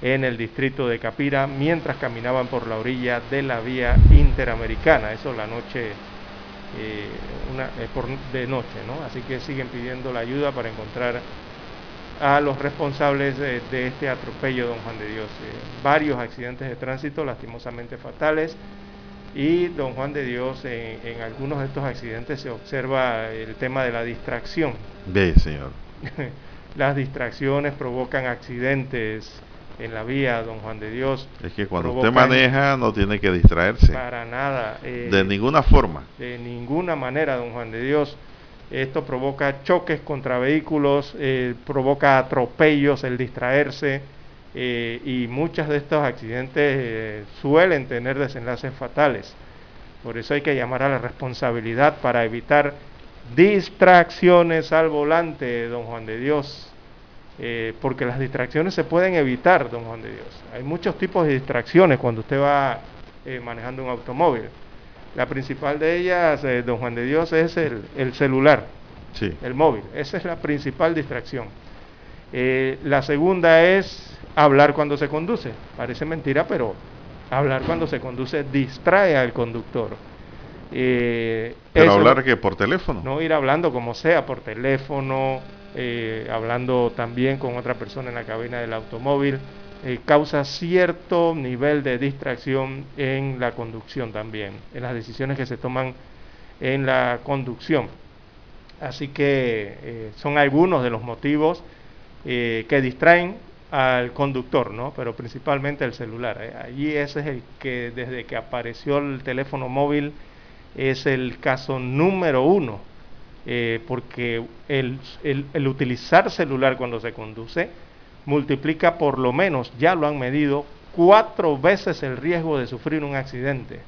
en el distrito de Capira mientras caminaban por la orilla de la vía interamericana. Eso la noche, eh, de noche, ¿no? Así que siguen pidiendo la ayuda para encontrar a los responsables de, este atropello, don Juan de Dios. Eh, varios accidentes de tránsito lastimosamente fatales y don Juan de Dios en, algunos de estos accidentes se observa el tema de la distracción. Ve, señor. Las distracciones provocan accidentes en la vía, don Juan de Dios. Es que cuando usted maneja no tiene que distraerse. Para nada. Eh, de ninguna forma. De ninguna manera, don Juan de Dios. Esto provoca choques contra vehículos, eh, provoca atropellos, el distraerse eh, y muchos de estos accidentes eh, suelen tener desenlaces fatales. Por eso hay que llamar a la responsabilidad para evitar distracciones al volante, don Juan de Dios. porque las distracciones se pueden evitar, don Juan de Dios. Hay muchos tipos de distracciones cuando usted va manejando un automóvil. La principal de ellas, eh, don Juan de Dios, es el, celular, sí. el móvil. Esa es la principal distracción. Eh, la segunda es hablar cuando se conduce. Parece mentira, pero hablar cuando se conduce distrae al conductor. Eh, pero hablar que por teléfono. No ir hablando como sea, por teléfono, hablando también con otra persona en la cabina del automóvil. Eh, causa cierto nivel de distracción en la conducción también, en las decisiones que se toman en la conducción. Así que eh, son algunos de los motivos eh, que distraen al conductor, ¿no? Pero principalmente el celular. Allí ese es el que desde que apareció el teléfono móvil es el caso número uno, porque el, el utilizar celular cuando se conduce multiplica por lo menos, ya lo han medido, cuatro veces el riesgo de sufrir un accidente.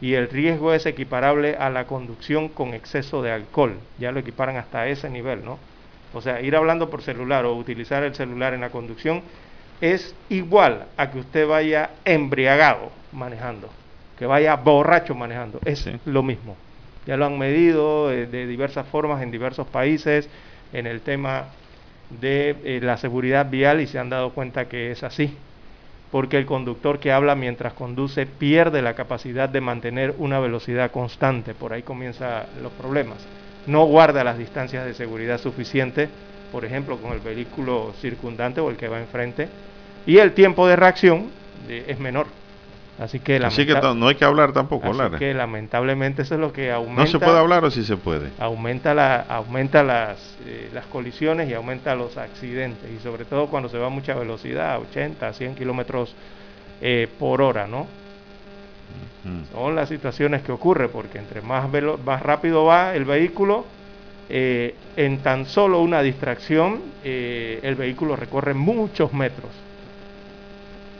Y el riesgo es equiparable a la conducción con exceso de alcohol. Ya lo equiparan hasta ese nivel, ¿no? O sea, ir hablando por celular o utilizar el celular en la conducción es igual a que usted vaya embriagado manejando, que vaya borracho manejando. Es lo mismo. Ya lo han medido de, de diversas formas en diversos países en el tema de eh, la seguridad vial y se han dado cuenta que es así. porque el conductor que habla mientras conduce pierde la capacidad de mantener una velocidad constante, por ahí comienzan los problemas. No guarda las distancias de seguridad suficientes, por ejemplo, con el vehículo circundante o el que va enfrente, y el tiempo de reacción eh, es menor. Así que, no hay que hablar tampoco, así que lamentablemente eso es lo que aumenta. ¿No se puede hablar o sí se puede? Aumenta, la, aumenta las, eh, las colisiones y aumenta los accidentes. Y sobre todo cuando se va a mucha velocidad, 80, 100 kilómetros eh, por hora, ¿no? Son las situaciones que ocurren, porque entre más, más rápido va el vehículo, eh, en tan solo una distracción, el vehículo recorre muchos metros.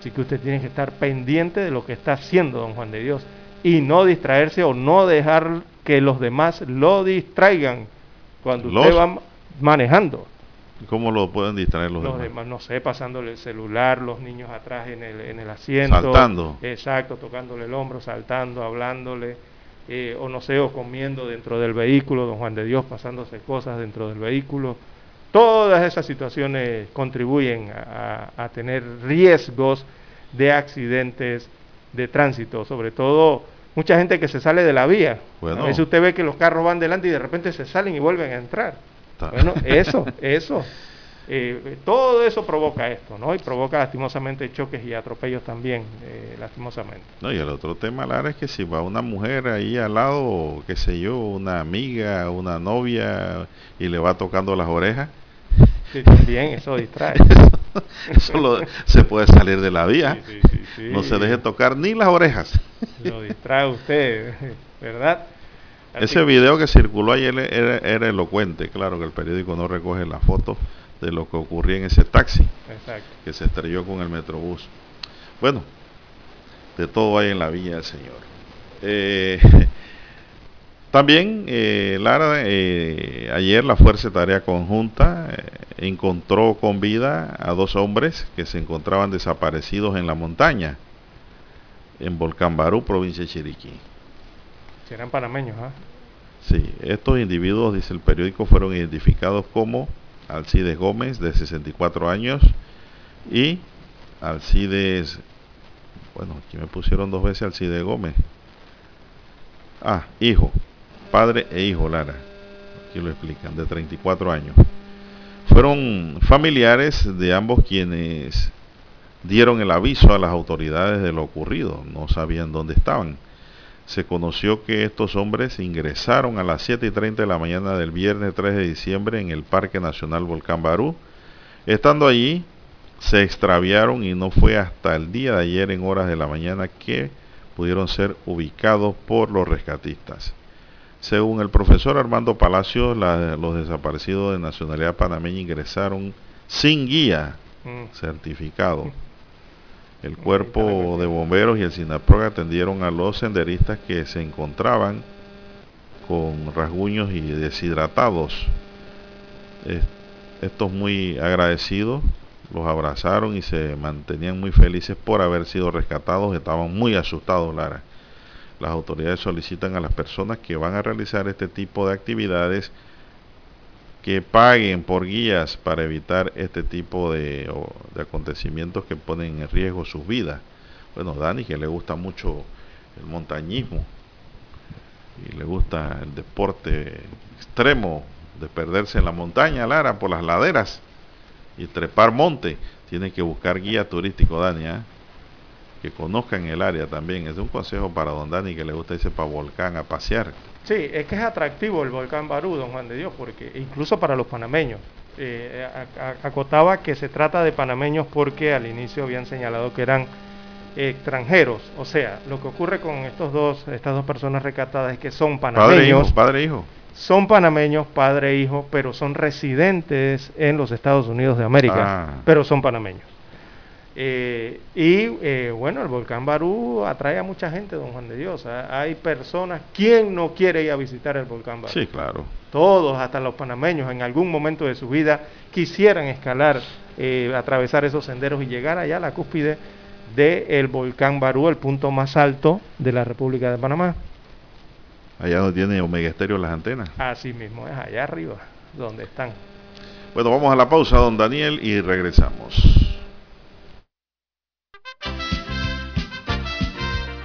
Así que usted tiene que estar pendiente de lo que está haciendo don Juan de Dios y no distraerse o no dejar que los demás lo distraigan cuando usted va manejando. ¿Cómo lo pueden distraer los, los demás? No sé, pasándole el celular, los niños atrás en el, en el asiento. Saltando. Exacto, tocándole el hombro, saltando, hablándole. Eh, o no sé, o comiendo dentro del vehículo, don Juan de Dios pasándose cosas dentro del vehículo. Todas esas situaciones contribuyen a, tener riesgos de accidentes de tránsito, sobre todo mucha gente que se sale de la vía. A veces usted ve que los carros van delante y de repente se salen y vuelven a entrar. Bueno, eso, eso. Eh, todo eso provoca esto, ¿no? Y provoca lastimosamente choques y atropellos también, eh, lastimosamente. No, y el otro tema, Lara, es que si va una mujer ahí al lado, qué sé yo, una amiga, una novia, y le va tocando las orejas, también eso distrae. eso se puede salir de la vía. no se deje tocar ni las orejas. Lo distrae usted, ¿verdad? Ese video que circuló ayer era, elocuente, claro que el periódico no recoge la foto de lo que ocurría en ese taxi que se estrelló con el metrobús. Bueno, de todo hay en la villa del Señor. Eh, también, eh, Lara, eh, ayer la Fuerza de Tarea Conjunta eh, encontró con vida a dos hombres que se encontraban desaparecidos en la montaña, en Volcán Barú, provincia de Chiriquí. Serán panameños, ¿ah? Sí, estos individuos, dice el periódico, fueron identificados como Alcides Gómez, de 64 años, y Alcides, bueno, aquí me pusieron dos veces Alcides Gómez. Ah, hijo, padre e hijo Lara, aquí lo explican, de 34 años. Fueron familiares de ambos quienes dieron el aviso a las autoridades de lo ocurrido, no sabían dónde estaban. Se conoció que estos hombres ingresaron a las 7 y 30 de la mañana del viernes 3 de diciembre en el Parque Nacional Volcán Barú. Estando allí, se extraviaron y no fue hasta el día de ayer en horas de la mañana que pudieron ser ubicados por los rescatistas. Según el profesor Armando Palacios, los desaparecidos de nacionalidad panameña ingresaron sin guía mm. certificado. El cuerpo de bomberos y el SINAPROG atendieron a los senderistas que se encontraban con rasguños y deshidratados. Estos muy agradecidos los abrazaron y se mantenían muy felices por haber sido rescatados. Estaban muy asustados, Lara las autoridades solicitan a las personas que van a realizar este tipo de actividades que paguen por guías para evitar este tipo de, acontecimientos que ponen en riesgo sus vidas. Bueno, Dani, que le gusta mucho el montañismo y le gusta el deporte extremo de perderse en la montaña, Lara, por las laderas y trepar monte, tiene que buscar guía turístico, Dani. ¿eh? Que conozcan el área también. Es un consejo para don Dani que le gusta irse para Volcán a pasear. Sí, es que es atractivo el Volcán Barú, don Juan de Dios, porque incluso para los panameños. Eh, acotaba que se trata de panameños porque al inicio habían señalado que eran extranjeros. O sea, lo que ocurre con estos dos, estas dos personas recatadas es que son panameños. Padre e hijo. Son panameños, padre e hijo, pero son residentes en los Estados Unidos de América, ah. pero son panameños. Eh, y eh, bueno, el volcán Barú atrae a mucha gente, don Juan de Dios. ¿ah? Hay personas, ¿quién no quiere ir a visitar el volcán Barú? Sí, claro. Todos, hasta los panameños, en algún momento de su vida quisieran escalar, eh, atravesar esos senderos y llegar allá a la cúspide del volcán Barú, el punto más alto de la República de Panamá. Allá donde tiene Omega Estéreo las antenas. Así mismo, es allá arriba, donde están. Bueno, vamos a la pausa, don Daniel, y regresamos.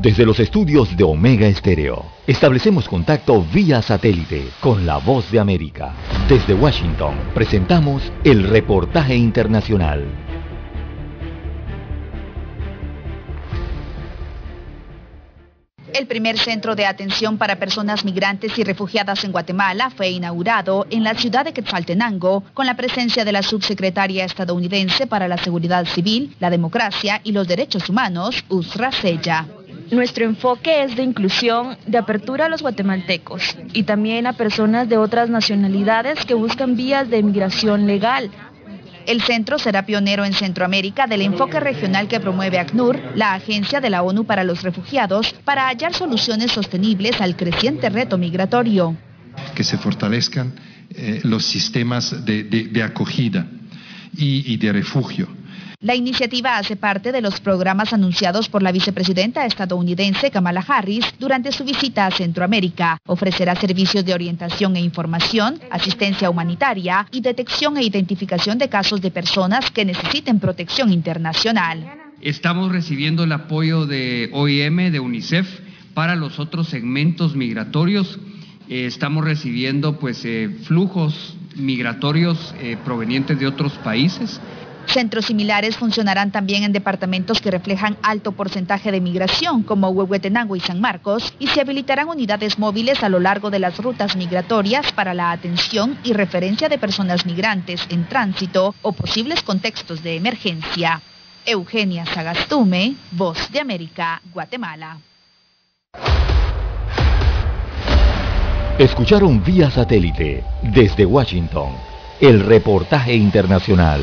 Desde los estudios de Omega Estéreo, establecemos contacto vía satélite con la voz de América. Desde Washington, presentamos el reportaje internacional. El primer centro de atención para personas migrantes y refugiadas en Guatemala fue inaugurado en la ciudad de Quetzaltenango con la presencia de la subsecretaria estadounidense para la Seguridad Civil, la Democracia y los Derechos Humanos, Usra Sella. Nuestro enfoque es de inclusión, de apertura a los guatemaltecos y también a personas de otras nacionalidades que buscan vías de migración legal. El centro será pionero en Centroamérica del enfoque regional que promueve ACNUR, la Agencia de la ONU para los Refugiados, para hallar soluciones sostenibles al creciente reto migratorio. Que se fortalezcan eh, los sistemas de, acogida y de refugio la iniciativa hace parte de los programas anunciados por la vicepresidenta estadounidense Kamala Harris durante su visita a Centroamérica. Ofrecerá servicios de orientación e información, asistencia humanitaria y detección e identificación de casos de personas que necesiten protección internacional. Estamos recibiendo el apoyo de OIM, de UNICEF, para los otros segmentos migratorios. Eh, estamos recibiendo pues, eh, flujos migratorios eh, provenientes de otros países. Centros similares funcionarán también en departamentos que reflejan alto porcentaje de migración, como Huehuetenango y San Marcos, y se habilitarán unidades móviles a lo largo de las rutas migratorias para la atención y referencia de personas migrantes en tránsito o posibles contextos de emergencia. Eugenia Sagastume, Voz de América, Guatemala. Escucharon vía satélite desde Washington el reportaje internacional.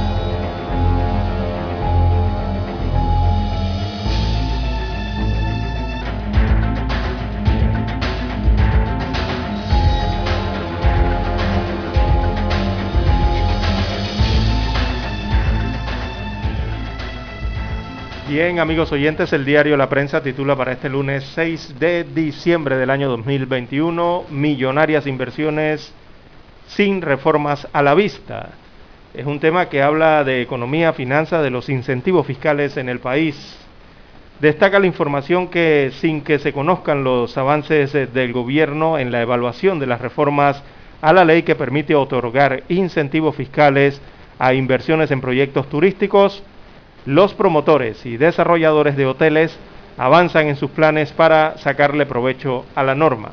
Bien, amigos oyentes, el diario La Prensa titula para este lunes 6 de diciembre del año 2021, Millonarias inversiones sin reformas a la vista. Es un tema que habla de economía, finanzas, de los incentivos fiscales en el país. Destaca la información que sin que se conozcan los avances del gobierno en la evaluación de las reformas a la ley que permite otorgar incentivos fiscales a inversiones en proyectos turísticos, los promotores y desarrolladores de hoteles avanzan en sus planes para sacarle provecho a la norma.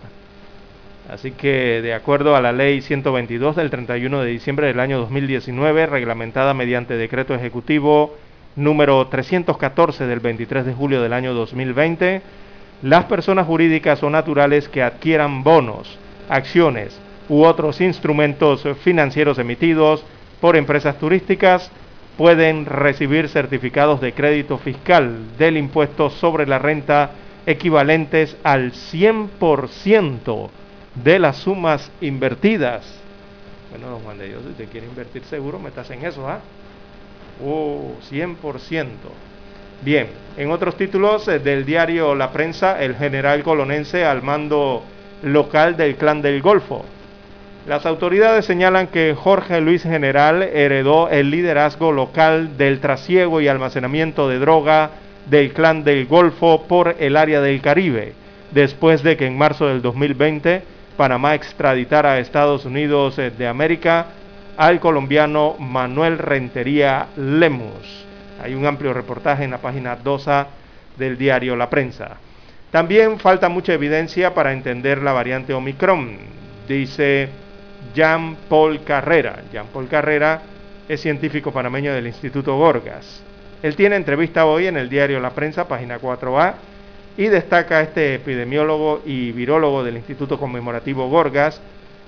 Así que, de acuerdo a la ley 122 del 31 de diciembre del año 2019, reglamentada mediante decreto ejecutivo número 314 del 23 de julio del año 2020, las personas jurídicas o naturales que adquieran bonos, acciones u otros instrumentos financieros emitidos por empresas turísticas pueden recibir certificados de crédito fiscal del impuesto sobre la renta equivalentes al 100% de las sumas invertidas. Bueno, don Juan de Dios, si usted quiere invertir seguro, metas en eso, ¿ah? Oh, 100%. Bien, en otros títulos eh, del diario La Prensa, el general colonense al mando local del clan del Golfo las autoridades señalan que Jorge Luis General heredó el liderazgo local del trasiego y almacenamiento de droga del clan del Golfo por el área del Caribe, después de que en marzo del 2020 Panamá extraditara a Estados Unidos eh, de América al colombiano Manuel Rentería Lemus. Hay un amplio reportaje en la página 2 del diario La Prensa. También falta mucha evidencia para entender la variante Omicron, dice Jean Paul Carrera. Jean Paul Carrera es científico panameño del Instituto Gorgas. Él tiene entrevista hoy en el diario La Prensa, página 4A, y destaca este epidemiólogo y virólogo del Instituto Conmemorativo Gorgas.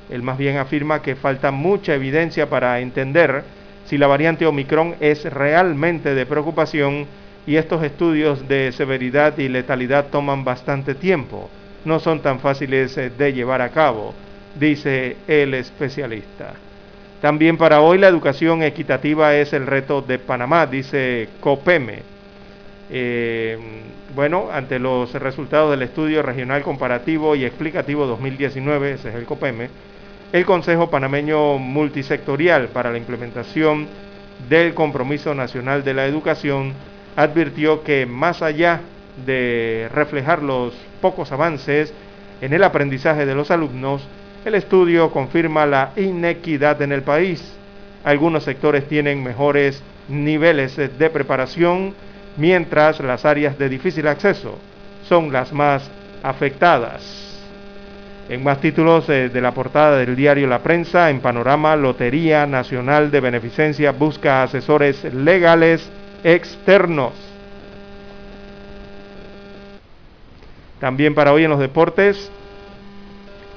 Él más bien afirma que falta mucha evidencia para entender si la variante Omicron es realmente de preocupación y estos estudios de severidad y letalidad toman bastante tiempo. No son tan fáciles eh, de llevar a cabo, dice el especialista. También para hoy la educación equitativa es el reto de Panamá, dice COPEME. Eh, bueno, ante los resultados del estudio regional comparativo y explicativo 2019, ese es el COPEME, el Consejo Panameño Multisectorial para la Implementación del Compromiso Nacional de la Educación advirtió que más allá de reflejar los pocos avances en el aprendizaje de los alumnos, el estudio confirma la inequidad en el país. Algunos sectores tienen mejores niveles de preparación, mientras las áreas de difícil acceso son las más afectadas. En más títulos eh, de la portada del diario La Prensa, en panorama, Lotería Nacional de Beneficencia busca asesores legales externos. También para hoy en los deportes,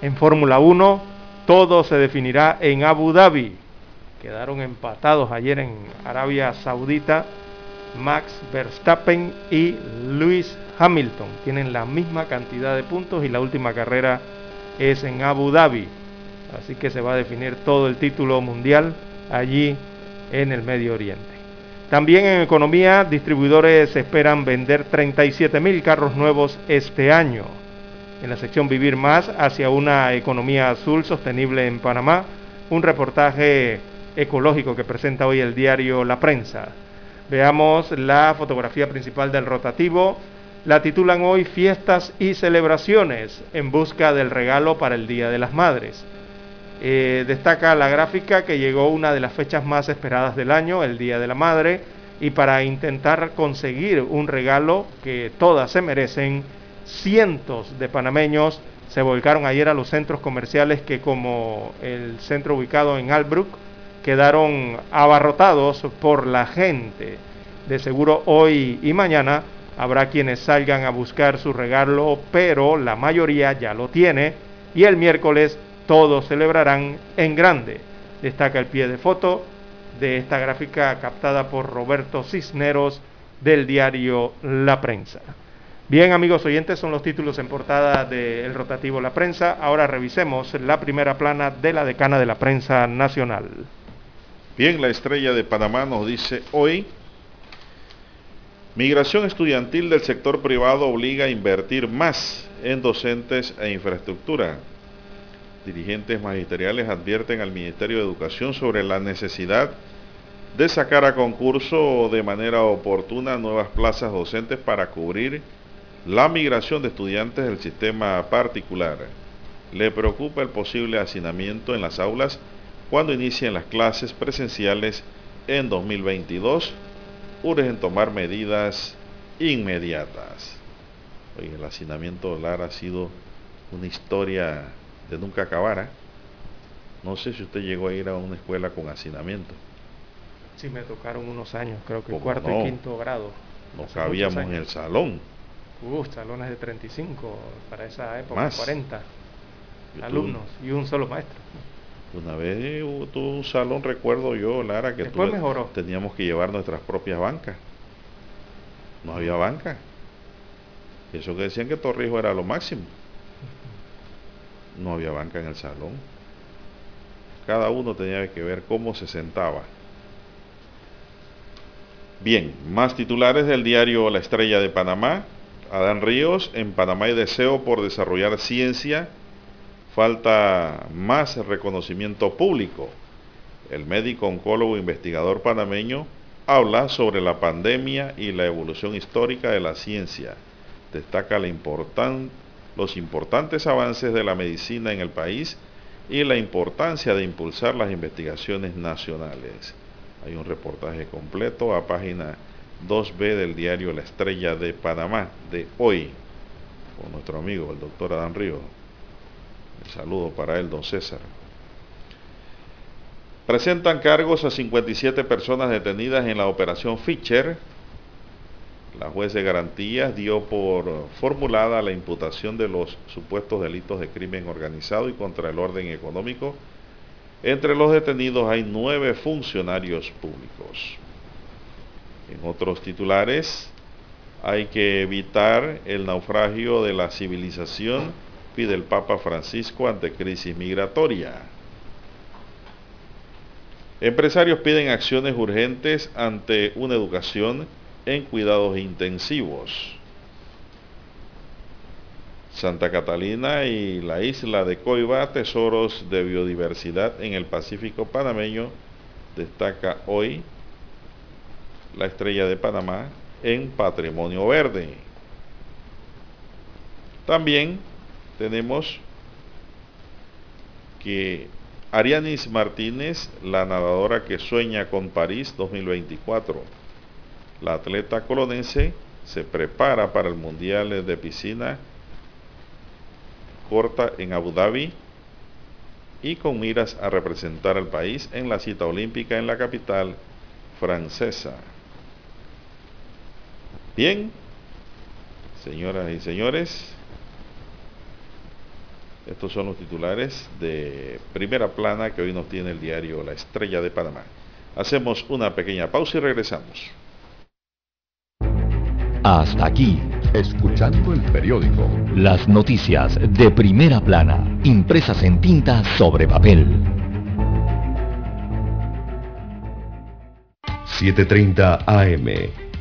en Fórmula 1, todo se definirá en Abu Dhabi. Quedaron empatados ayer en Arabia Saudita Max Verstappen y Lewis Hamilton. Tienen la misma cantidad de puntos y la última carrera es en Abu Dhabi. Así que se va a definir todo el título mundial allí en el Medio Oriente. También en economía, distribuidores esperan vender 37 mil carros nuevos este año en la sección Vivir Más hacia una economía azul sostenible en Panamá, un reportaje ecológico que presenta hoy el diario La Prensa. Veamos la fotografía principal del rotativo. La titulan hoy Fiestas y celebraciones en busca del regalo para el Día de las Madres. Eh, destaca la gráfica que llegó una de las fechas más esperadas del año, el Día de la Madre, y para intentar conseguir un regalo que todas se merecen, cientos de panameños se volcaron ayer a los centros comerciales que como el centro ubicado en Albrook quedaron abarrotados por la gente. De seguro hoy y mañana habrá quienes salgan a buscar su regalo, pero la mayoría ya lo tiene y el miércoles todos celebrarán en grande. Destaca el pie de foto de esta gráfica captada por Roberto Cisneros del diario La Prensa. Bien, amigos oyentes, son los títulos en portada del rotativo La Prensa. Ahora revisemos la primera plana de la decana de la prensa nacional. Bien, la estrella de Panamá nos dice hoy, migración estudiantil del sector privado obliga a invertir más en docentes e infraestructura. Dirigentes magisteriales advierten al Ministerio de Educación sobre la necesidad de sacar a concurso de manera oportuna nuevas plazas docentes para cubrir la migración de estudiantes del sistema particular. Le preocupa el posible hacinamiento en las aulas cuando inicien las clases presenciales en 2022. Urgen tomar medidas inmediatas. Oye, el hacinamiento de ha sido una historia de nunca acabar. ¿eh? No sé si usted llegó a ir a una escuela con hacinamiento. Sí, me tocaron unos años, creo que cuarto y quinto grado. No cabíamos en el salón. Uh, salones de 35 para esa época, 40 alumnos y un solo maestro. Una vez tuvo un salón, recuerdo yo, Lara, que teníamos que llevar nuestras propias bancas. No había banca. Eso que decían que Torrijos era lo máximo. No había banca en el salón. Cada uno tenía que ver cómo se sentaba. Bien, más titulares del diario La Estrella de Panamá. Adán Ríos, en Panamá hay deseo por desarrollar ciencia, falta más reconocimiento público. El médico oncólogo investigador panameño habla sobre la pandemia y la evolución histórica de la ciencia. Destaca los importantes avances de la medicina en el país y la importancia de impulsar las investigaciones nacionales. Hay un reportaje completo a página 2B del diario La Estrella de Panamá de hoy, con nuestro amigo el doctor Adán Río. Un saludo para él, don César. Presentan cargos a 57 personas detenidas en la operación Fischer. La juez de garantías dio por formulada la imputación de los supuestos delitos de crimen organizado y contra el orden económico. Entre los detenidos hay nueve funcionarios públicos. En otros titulares, hay que evitar el naufragio de la civilización, pide el Papa Francisco ante crisis migratoria. Empresarios piden acciones urgentes ante una educación en cuidados intensivos. Santa Catalina y la isla de Coiba, tesoros de biodiversidad en el Pacífico panameño, destaca hoy la estrella de Panamá en patrimonio verde. También tenemos que Arianis Martínez, la nadadora que sueña con París 2024. La atleta colonense se prepara para el Mundial de Piscina corta en Abu Dhabi y con miras a representar al país en la cita olímpica en la capital francesa. Bien, señoras y señores, estos son los titulares de primera plana que hoy nos tiene el diario La Estrella de Panamá. Hacemos una pequeña pausa y regresamos. Hasta aquí, escuchando el periódico. Las noticias de primera plana, impresas en tinta sobre papel. 7.30 AM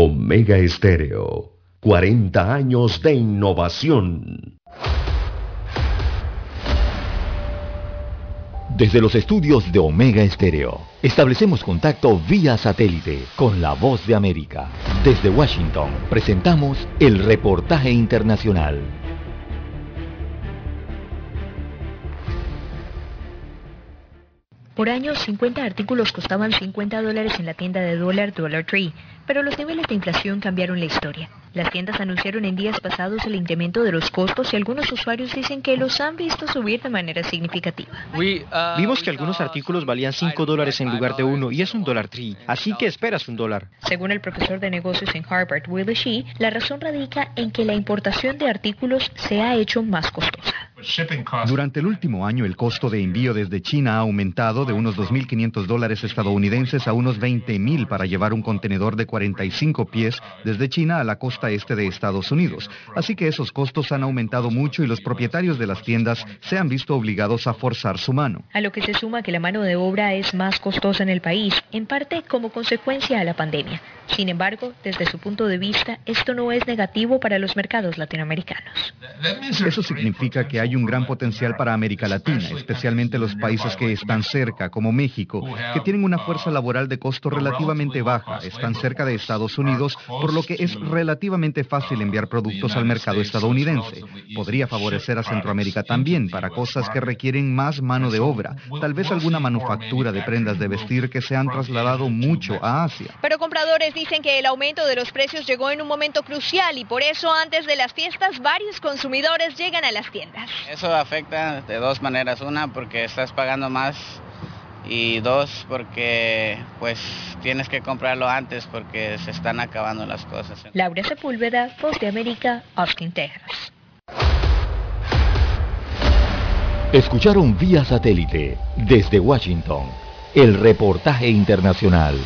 Omega Estéreo, 40 años de innovación. Desde los estudios de Omega Estéreo, establecemos contacto vía satélite con la voz de América. Desde Washington, presentamos el reportaje internacional. Por años, 50 artículos costaban 50 dólares en la tienda de dólar Dollar Tree, pero los niveles de inflación cambiaron la historia. Las tiendas anunciaron en días pasados el incremento de los costos y algunos usuarios dicen que los han visto subir de manera significativa. Uh, Vimos que algunos artículos valían 5 dólares en lugar de uno y es un dólar tree, así que esperas un dólar. Según el profesor de negocios en Harvard, Willie Shee, la razón radica en que la importación de artículos se ha hecho más costosa. Durante el último año, el costo de envío desde China ha aumentado de unos 2.500 dólares estadounidenses a unos 20.000 para llevar un contenedor de 45 pies desde China a la costa este de Estados Unidos. Así que esos costos han aumentado mucho y los propietarios de las tiendas se han visto obligados a forzar su mano. A lo que se suma que la mano de obra es más costosa en el país, en parte como consecuencia de la pandemia. Sin embargo, desde su punto de vista, esto no es negativo para los mercados latinoamericanos. Eso significa que hay un gran potencial para América Latina, especialmente los países que están cerca, como México, que tienen una fuerza laboral de costo relativamente baja, están cerca de Estados Unidos, por lo que es relativamente relativamente fácil enviar productos al mercado estadounidense. Podría favorecer a Centroamérica también para cosas que requieren más mano de obra, tal vez alguna manufactura de prendas de vestir que se han trasladado mucho a Asia. Pero compradores dicen que el aumento de los precios llegó en un momento crucial y por eso antes de las fiestas varios consumidores llegan a las tiendas. Eso afecta de dos maneras. Una, porque estás pagando más y dos, porque pues tienes que comprarlo antes porque se están acabando las cosas. Laura Sepúlveda, Voz de América, Austin, Texas. Escucharon vía satélite desde Washington el reportaje internacional.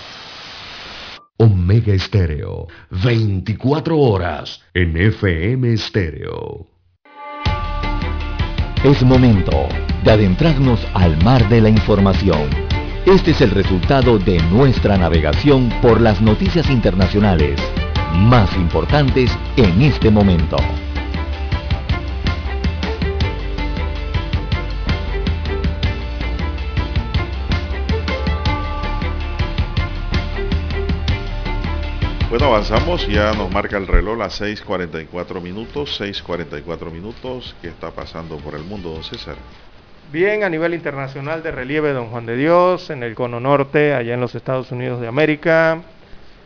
Omega Estéreo, 24 horas en FM Estéreo. Es momento de adentrarnos al mar de la información. Este es el resultado de nuestra navegación por las noticias internacionales más importantes en este momento. Bueno, avanzamos, ya nos marca el reloj las 6.44 minutos, 6.44 minutos, ¿qué está pasando por el mundo, don César? Bien, a nivel internacional de relieve, don Juan de Dios, en el cono norte, allá en los Estados Unidos de América.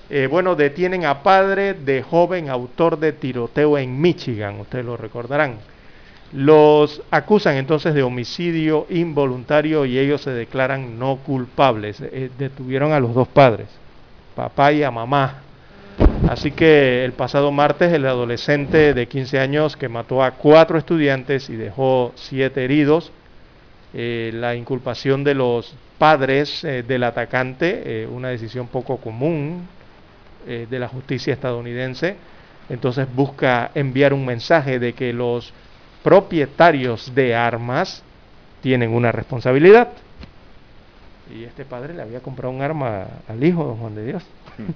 Eh, bueno, detienen a padre de joven autor de tiroteo en Michigan, ustedes lo recordarán. Los acusan entonces de homicidio involuntario y ellos se declaran no culpables. Eh, detuvieron a los dos padres, papá y a mamá Así que el pasado martes el adolescente de 15 años que mató a cuatro estudiantes y dejó siete heridos, eh, la inculpación de los padres eh, del atacante, eh, una decisión poco común de la justicia estadounidense, entonces busca enviar un mensaje de que los propietarios de armas tienen una responsabilidad. Y este padre le había comprado un arma al hijo, don Juan de Dios.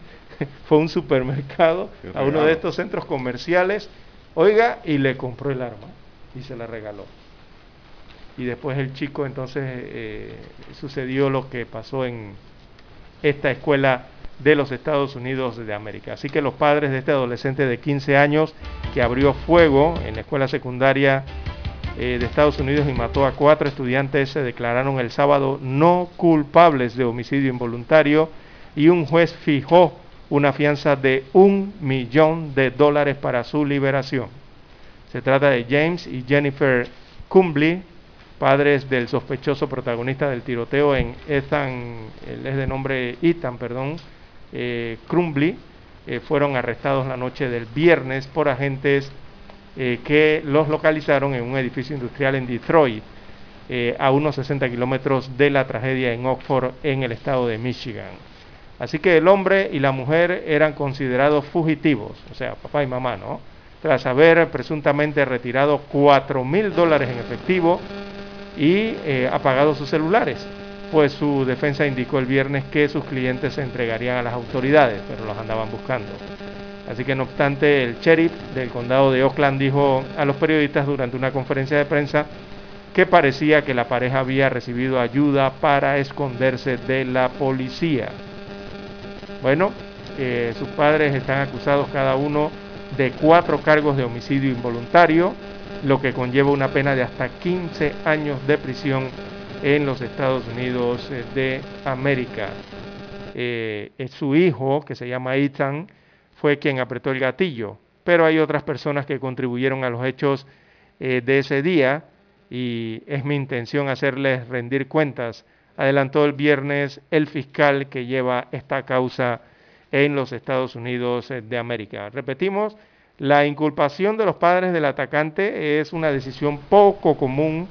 Fue a un supermercado, a uno de estos centros comerciales, oiga, y le compró el arma y se la regaló. Y después el chico entonces eh, sucedió lo que pasó en esta escuela de los Estados Unidos de América. Así que los padres de este adolescente de 15 años que abrió fuego en la escuela secundaria eh, de Estados Unidos y mató a cuatro estudiantes se declararon el sábado no culpables de homicidio involuntario y un juez fijó una fianza de un millón de dólares para su liberación. Se trata de James y Jennifer Cumbley, padres del sospechoso protagonista del tiroteo en Ethan, él es de nombre Ethan, perdón, eh, Crumbly, eh, fueron arrestados la noche del viernes por agentes eh, que los localizaron en un edificio industrial en Detroit, eh, a unos 60 kilómetros de la tragedia en Oxford, en el estado de Michigan. Así que el hombre y la mujer eran considerados fugitivos, o sea, papá y mamá, ¿no? Tras haber presuntamente retirado 4 mil dólares en efectivo y eh, apagado sus celulares, pues su defensa indicó el viernes que sus clientes se entregarían a las autoridades, pero los andaban buscando. Así que no obstante, el sheriff del condado de Oakland dijo a los periodistas durante una conferencia de prensa que parecía que la pareja había recibido ayuda para esconderse de la policía. Bueno, eh, sus padres están acusados cada uno de cuatro cargos de homicidio involuntario, lo que conlleva una pena de hasta 15 años de prisión en los Estados Unidos eh, de América. Eh, su hijo, que se llama Ethan, fue quien apretó el gatillo, pero hay otras personas que contribuyeron a los hechos de ese día y es mi intención hacerles rendir cuentas adelantó el viernes el fiscal que lleva esta causa en los Estados Unidos eh, de América. Repetimos, la inculpación de los padres del atacante es una decisión poco común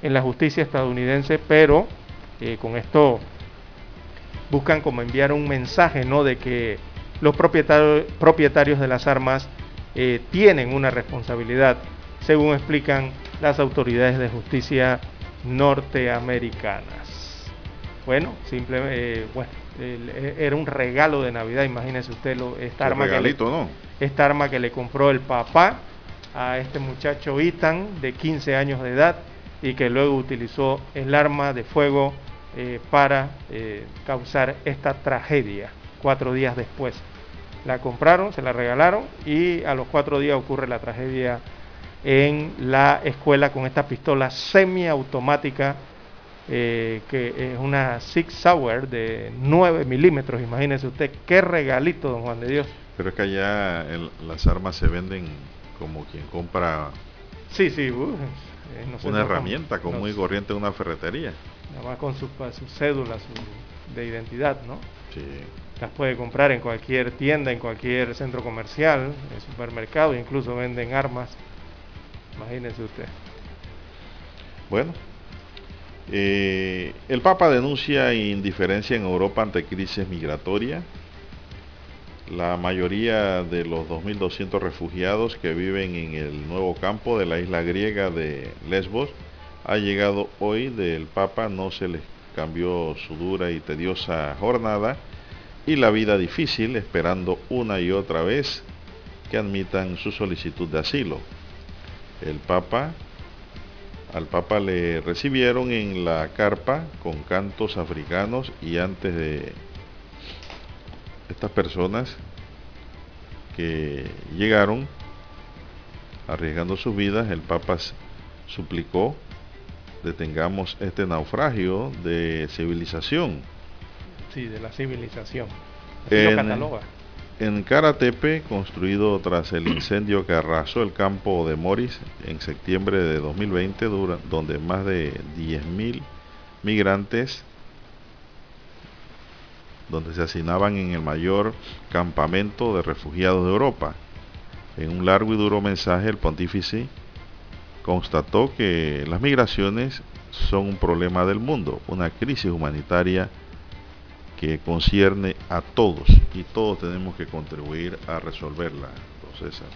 en la justicia estadounidense, pero eh, con esto buscan como enviar un mensaje, ¿no? De que los propietarios, de las armas eh, tienen una responsabilidad, según explican las autoridades de justicia norteamericanas. Bueno, simplemente, eh, bueno, eh, era un regalo de Navidad, imagínese usted lo, esta, arma que le, ¿no? esta arma que le compró el papá a este muchacho Ethan de 15 años de edad y que luego utilizó el arma de fuego eh, para causar esta tragedia cuatro días después. La compraron, se la regalaron y a los cuatro días ocurre la tragedia en la escuela con esta pistola semiautomática eh, que es una Six Sauer de 9 milímetros. Imagínese usted qué regalito, don Juan de Dios. Pero es que allá las armas se venden como quien compra sí, sí, uh, una herramienta común y corriente en una ferretería. Nada más con su, su cédula su, de identidad, ¿no? Sí. Las puede comprar en cualquier tienda, en cualquier centro comercial, en supermercado, incluso venden armas. Imagínese usted. Bueno, eh, el Papa denuncia indiferencia en Europa ante crisis migratoria. La mayoría de los 2.200 refugiados que viven en el nuevo campo de la isla griega de Lesbos ha llegado hoy del Papa, no se les cambió su dura y tediosa jornada y la vida difícil esperando una y otra vez que admitan su solicitud de asilo. El Papa al Papa le recibieron en la carpa con cantos africanos y antes de estas personas que llegaron arriesgando sus vidas, el Papa suplicó detengamos este naufragio de civilización. Sí, de la civilización. en, cataloga. En Karatepe, construido tras el incendio que arrasó el campo de Moris en septiembre de 2020, donde más de 10.000 migrantes, donde se hacinaban en el mayor campamento de refugiados de Europa. En un largo y duro mensaje, el pontífice constató que las migraciones son un problema del mundo, una crisis humanitaria que concierne a todos y todos tenemos que contribuir a resolverla, César.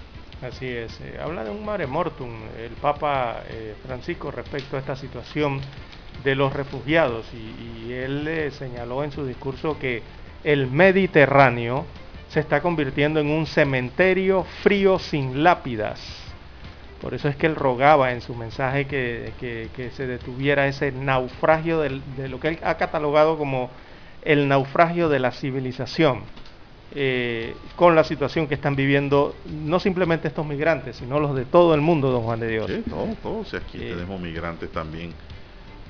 Así es, eh, habla de un mare mortum el Papa eh, Francisco respecto a esta situación de los refugiados y, él señaló en su discurso que el Mediterráneo se está convirtiendo en un cementerio frío sin lápidas. Por eso es que él rogaba en su mensaje que, se detuviera ese naufragio de lo que él ha catalogado como el naufragio de la civilización eh, con la situación que están viviendo no simplemente estos migrantes, sino los de todo el mundo, don Juan de Dios. Sí, todos, todos. Aquí eh, tenemos migrantes también,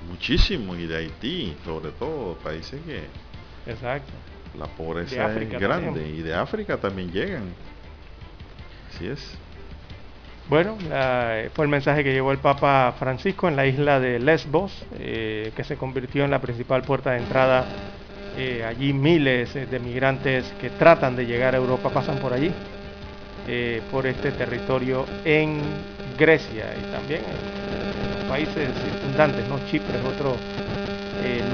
muchísimos, y de Haití, sobre todo, países que... Exacto. La pobreza es grande, y de África también llegan. Así es. Bueno, fue el mensaje que llevó el Papa Francisco en la isla de Lesbos, eh, que se convirtió en la principal puerta de entrada eh, allí miles eh, de migrantes que tratan de llegar a Europa pasan por allí, eh, por este territorio en Grecia y también en, los países circundantes, ¿no? Chipre es otro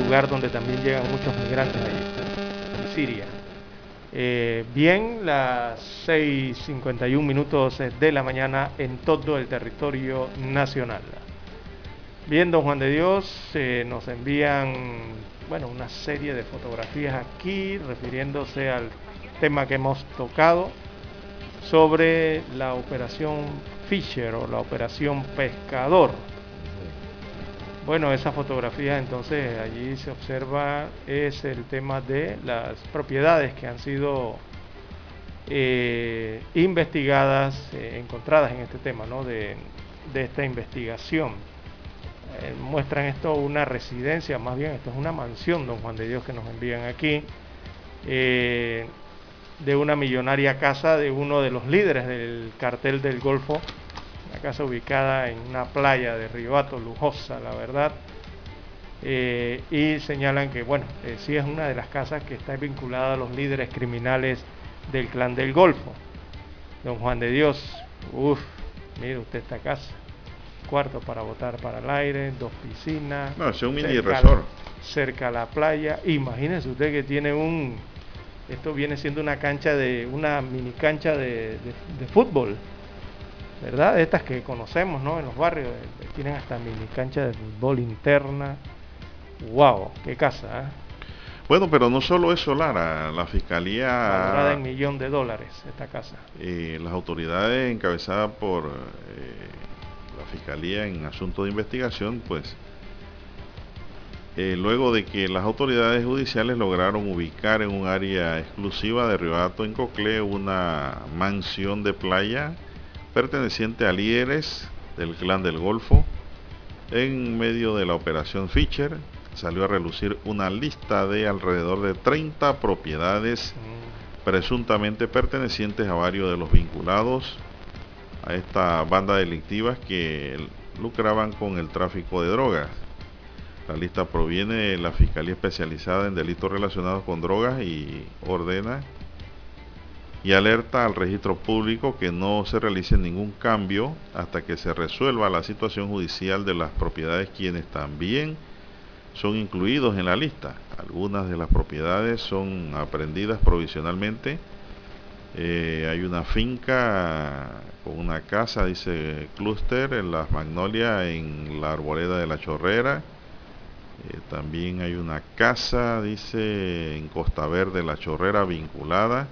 lugar donde también llegan muchos migrantes allí, Siria. bien, las 6.51 minutos de la mañana en todo el territorio nacional. Bien, don Juan de Dios, nos envían bueno, una serie de fotografías aquí refiriéndose al tema que hemos tocado sobre la operación Fisher o la operación Pescador. Bueno, esa fotografía entonces allí se observa es el tema de las propiedades que han sido eh, investigadas, eh, encontradas en este tema, ¿no? de esta investigación. Eh, muestran esto una residencia, más bien esto es una mansión, don Juan de Dios, que nos envían aquí, eh, de una millonaria casa de uno de los líderes del cartel del Golfo, una casa ubicada en una playa de Ribato, lujosa, la verdad. Eh, y señalan que, bueno, sí es una de las casas que está vinculada a los líderes criminales del clan del Golfo. Don Juan de Dios, uff, mire usted esta casa cuarto para votar para el aire, dos piscinas. No, es un mini resort. cerca a la playa. Imagínese usted que tiene un. Esto viene siendo una cancha de. una mini cancha de, fútbol. ¿Verdad? Estas que conocemos, ¿no? En los barrios. Eh, tienen hasta mini cancha de fútbol interna. ¡Wow! ¡Qué casa! ¿eh? Bueno, pero no solo eso, Lara. La fiscalía. Valorada en millón de dólares esta casa. y las autoridades encabezadas por. Eh, Fiscalía en asunto de investigación, pues eh, luego de que las autoridades judiciales lograron ubicar en un área exclusiva de Riohato en Coclé una mansión de playa perteneciente a líderes del clan del Golfo. En medio de la operación Fischer salió a relucir una lista de alrededor de 30 propiedades presuntamente pertenecientes a varios de los vinculados a esta banda delictiva que lucraban con el tráfico de drogas. La lista proviene de la Fiscalía Especializada en Delitos Relacionados con Drogas y ordena y alerta al registro público que no se realice ningún cambio hasta que se resuelva la situación judicial de las propiedades quienes también son incluidos en la lista. Algunas de las propiedades son aprendidas provisionalmente. Eh, hay una finca con una casa, dice Cluster, en Las Magnolias, en la Arboleda de la Chorrera. Eh, también hay una casa, dice, en Costa Verde, La Chorrera, vinculada,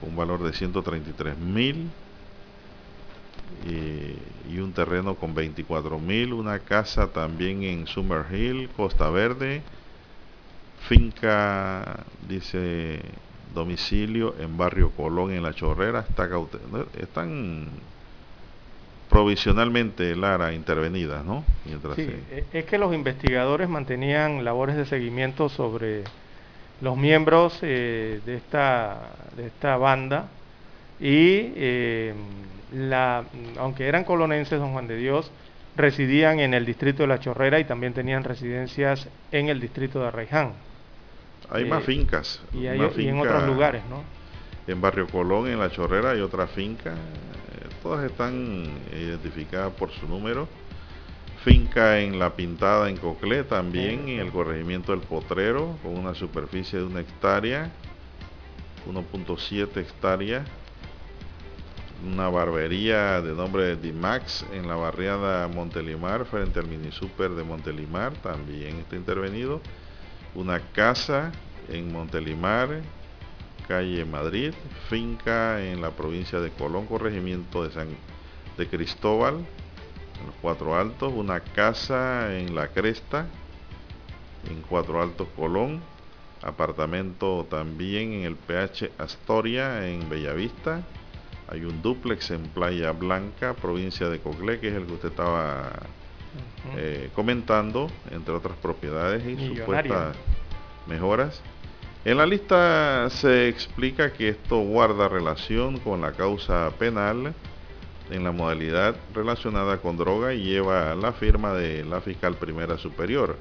con un valor de 133 mil. Eh, y un terreno con 24 mil. Una casa también en Summer Hill, Costa Verde. Finca, dice, domicilio en Barrio Colón, en La Chorrera. Está están provisionalmente Lara intervenida, ¿no? Mientras sí, e, es que los investigadores mantenían labores de seguimiento sobre los miembros eh, de esta de esta banda y eh, la, aunque eran colonenses, don Juan de Dios, residían en el distrito de La Chorrera y también tenían residencias en el distrito de Arraiján. Hay más eh, fincas. Y, hay, y en otros lugares, ¿no? En Barrio Colón, en La Chorrera, hay otra finca todas están identificadas por su número. Finca en La Pintada en Coclé, también en el corregimiento del Potrero, con una superficie de una hectárea, 1.7 hectáreas. Una barbería de nombre de Dimax en la barriada Montelimar, frente al mini super de Montelimar, también está intervenido. Una casa en Montelimar, calle Madrid, finca en la provincia de Colón, corregimiento de San de Cristóbal, en los Cuatro Altos, una casa en La Cresta, en Cuatro Altos Colón, apartamento también en el PH Astoria, en Bellavista, hay un duplex en Playa Blanca, provincia de Coclé, que es el que usted estaba eh, comentando, entre otras propiedades y supuestas mejoras. En la lista se explica que esto guarda relación con la causa penal en la modalidad relacionada con droga y lleva la firma de la fiscal primera superior.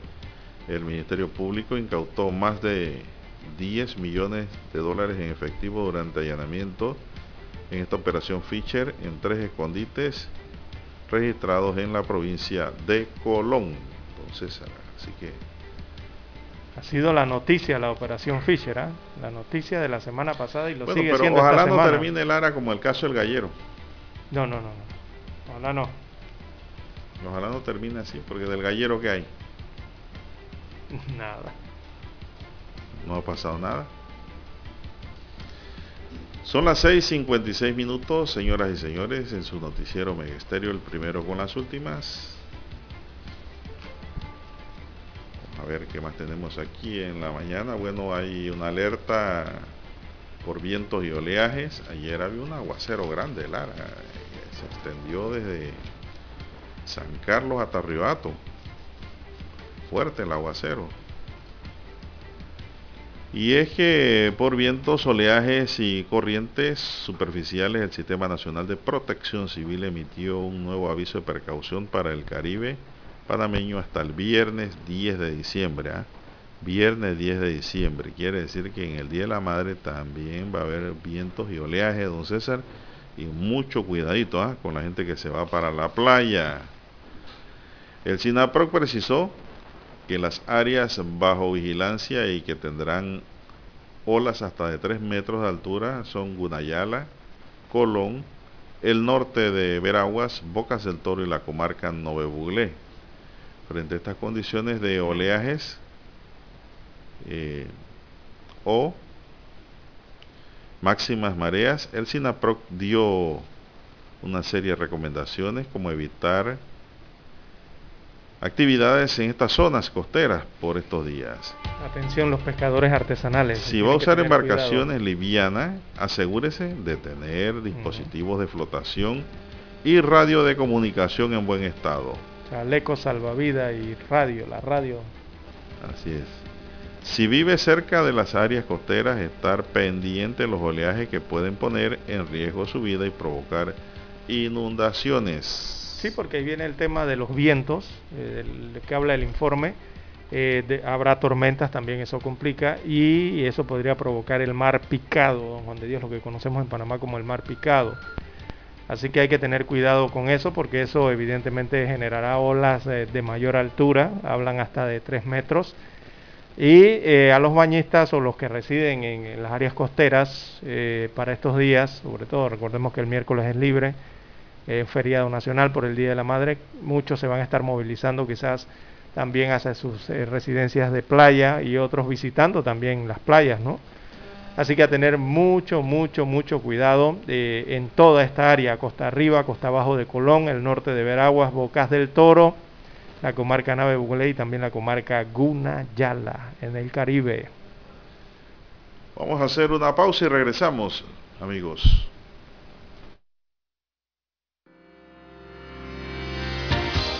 El Ministerio Público incautó más de 10 millones de dólares en efectivo durante allanamiento en esta operación Fischer en tres escondites registrados en la provincia de Colón. Entonces, así que ha sido la noticia la operación Fisher, ¿eh? la noticia de la semana pasada y lo sigue pero siendo ojalá esta no termine Lara como el caso del gallero. No, no, no, no. Ojalá no. Ojalá no termine así, porque del gallero que hay. Nada. No ha pasado nada. Son las 6.56 minutos, señoras y señores, en su noticiero Megesterio, el primero con las últimas. A ver qué más tenemos aquí en la mañana. Bueno, hay una alerta por vientos y oleajes. Ayer había un aguacero grande, Lara. Se extendió desde San Carlos hasta Riohato. Fuerte el aguacero. Y es que por vientos, oleajes y corrientes superficiales, el Sistema Nacional de Protección Civil emitió un nuevo aviso de precaución para el Caribe panameño hasta el viernes 10 de diciembre. ¿ah? Viernes 10 de diciembre. Quiere decir que en el Día de la Madre también va a haber vientos y oleaje, don César. Y mucho cuidadito ¿ah? con la gente que se va para la playa. El SINAPROC precisó que las áreas bajo vigilancia y que tendrán olas hasta de 3 metros de altura son Gunayala, Colón, el norte de Veraguas, Bocas del Toro y la comarca Nove frente a estas condiciones de oleajes eh, o máximas mareas, el SINAPROC dio una serie de recomendaciones como evitar actividades en estas zonas costeras por estos días. Atención los pescadores artesanales. Si va a usar embarcaciones livianas, asegúrese de tener dispositivos de flotación y radio de comunicación en buen estado. Chaleco salvavidas y radio, la radio. Así es. Si vive cerca de las áreas costeras, estar pendiente de los oleajes que pueden poner en riesgo su vida y provocar inundaciones. Sí, porque ahí viene el tema de los vientos, eh, que habla el informe. Eh, habrá tormentas, también eso complica, y eso podría provocar el mar picado, don Juan de Dios, lo que conocemos en Panamá como el mar picado. Así que hay que tener cuidado con eso, porque eso evidentemente generará olas eh, de mayor altura, hablan hasta de 3 metros. Y a los bañistas o los que residen en, las áreas costeras para estos días, sobre todo recordemos que el miércoles es libre, eh, feriado nacional por el Día de la Madre. Muchos se van a estar movilizando quizás también hacia sus eh, residencias de playa y otros visitando también las playas, ¿no? Así que a tener mucho, mucho, mucho cuidado eh, en toda esta área, costa arriba, costa abajo de Colón, el norte de Veraguas, Bocas del Toro, la comarca Nave Buglé y también la comarca Gunayala, en el Caribe. Vamos a hacer una pausa y regresamos, amigos.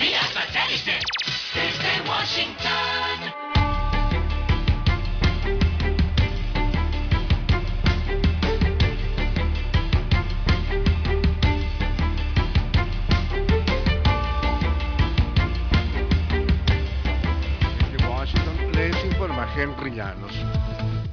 Vía satélite desde Washington. Desde Washington les informa Henry Llanos.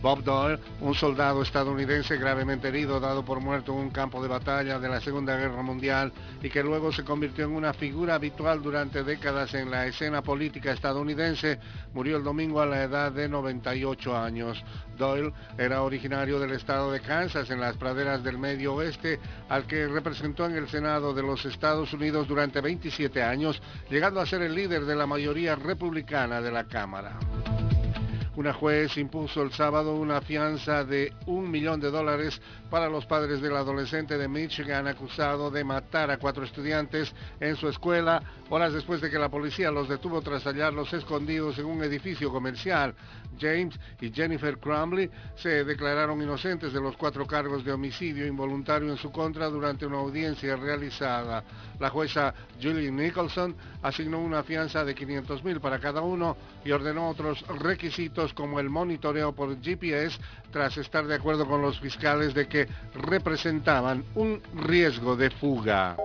Bob Doyle, un soldado estadounidense gravemente herido, dado por muerto en un campo de batalla de la Segunda Guerra Mundial y que luego se convirtió en una figura habitual durante décadas en la escena política estadounidense, murió el domingo a la edad de 98 años. Doyle era originario del estado de Kansas, en las praderas del medio oeste, al que representó en el Senado de los Estados Unidos durante 27 años, llegando a ser el líder de la mayoría republicana de la Cámara. Una juez impuso el sábado una fianza de un millón de dólares para los padres del adolescente de Michigan acusado de matar a cuatro estudiantes en su escuela horas después de que la policía los detuvo tras hallarlos escondidos en un edificio comercial. James y Jennifer Crumley se declararon inocentes de los cuatro cargos de homicidio involuntario en su contra durante una audiencia realizada. La jueza Julie Nicholson asignó una fianza de 500 mil para cada uno y ordenó otros requisitos como el monitoreo por GPS tras estar de acuerdo con los fiscales de que representaban un riesgo de fuga.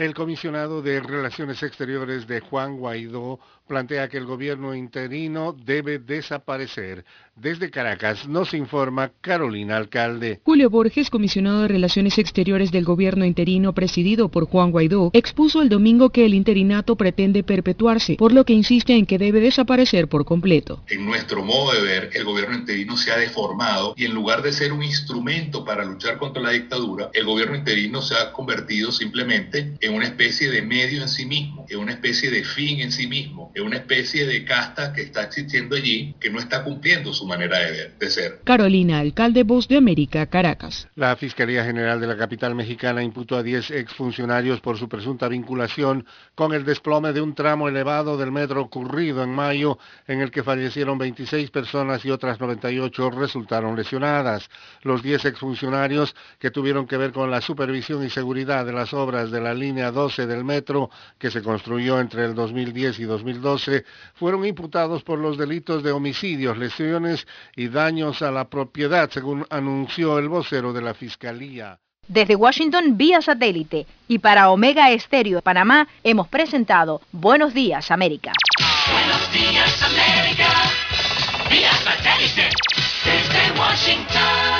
El comisionado de Relaciones Exteriores de Juan Guaidó plantea que el gobierno interino debe desaparecer. Desde Caracas nos informa Carolina Alcalde. Julio Borges, comisionado de Relaciones Exteriores del gobierno interino presidido por Juan Guaidó, expuso el domingo que el interinato pretende perpetuarse, por lo que insiste en que debe desaparecer por completo. En nuestro modo de ver, el gobierno interino se ha deformado y en lugar de ser un instrumento para luchar contra la dictadura, el gobierno interino se ha convertido simplemente en una especie de medio en sí mismo, en una especie de fin en sí mismo, una especie de casta que está existiendo allí, que no está cumpliendo su manera de, ver, de ser. Carolina, alcalde Voz de América, Caracas. La Fiscalía General de la capital mexicana imputó a 10 exfuncionarios por su presunta vinculación con el desplome de un tramo elevado del metro ocurrido en mayo, en el que fallecieron 26 personas y otras 98 resultaron lesionadas. Los 10 exfuncionarios que tuvieron que ver con la supervisión y seguridad de las obras de la línea 12 del metro que se construyó entre el 2010 y 2012 fueron imputados por los delitos de homicidios, lesiones y daños a la propiedad, según anunció el vocero de la Fiscalía. Desde Washington, vía satélite. Y para Omega Estéreo Panamá, hemos presentado Buenos Días, América. Buenos días, América. Vía satélite. Desde Washington.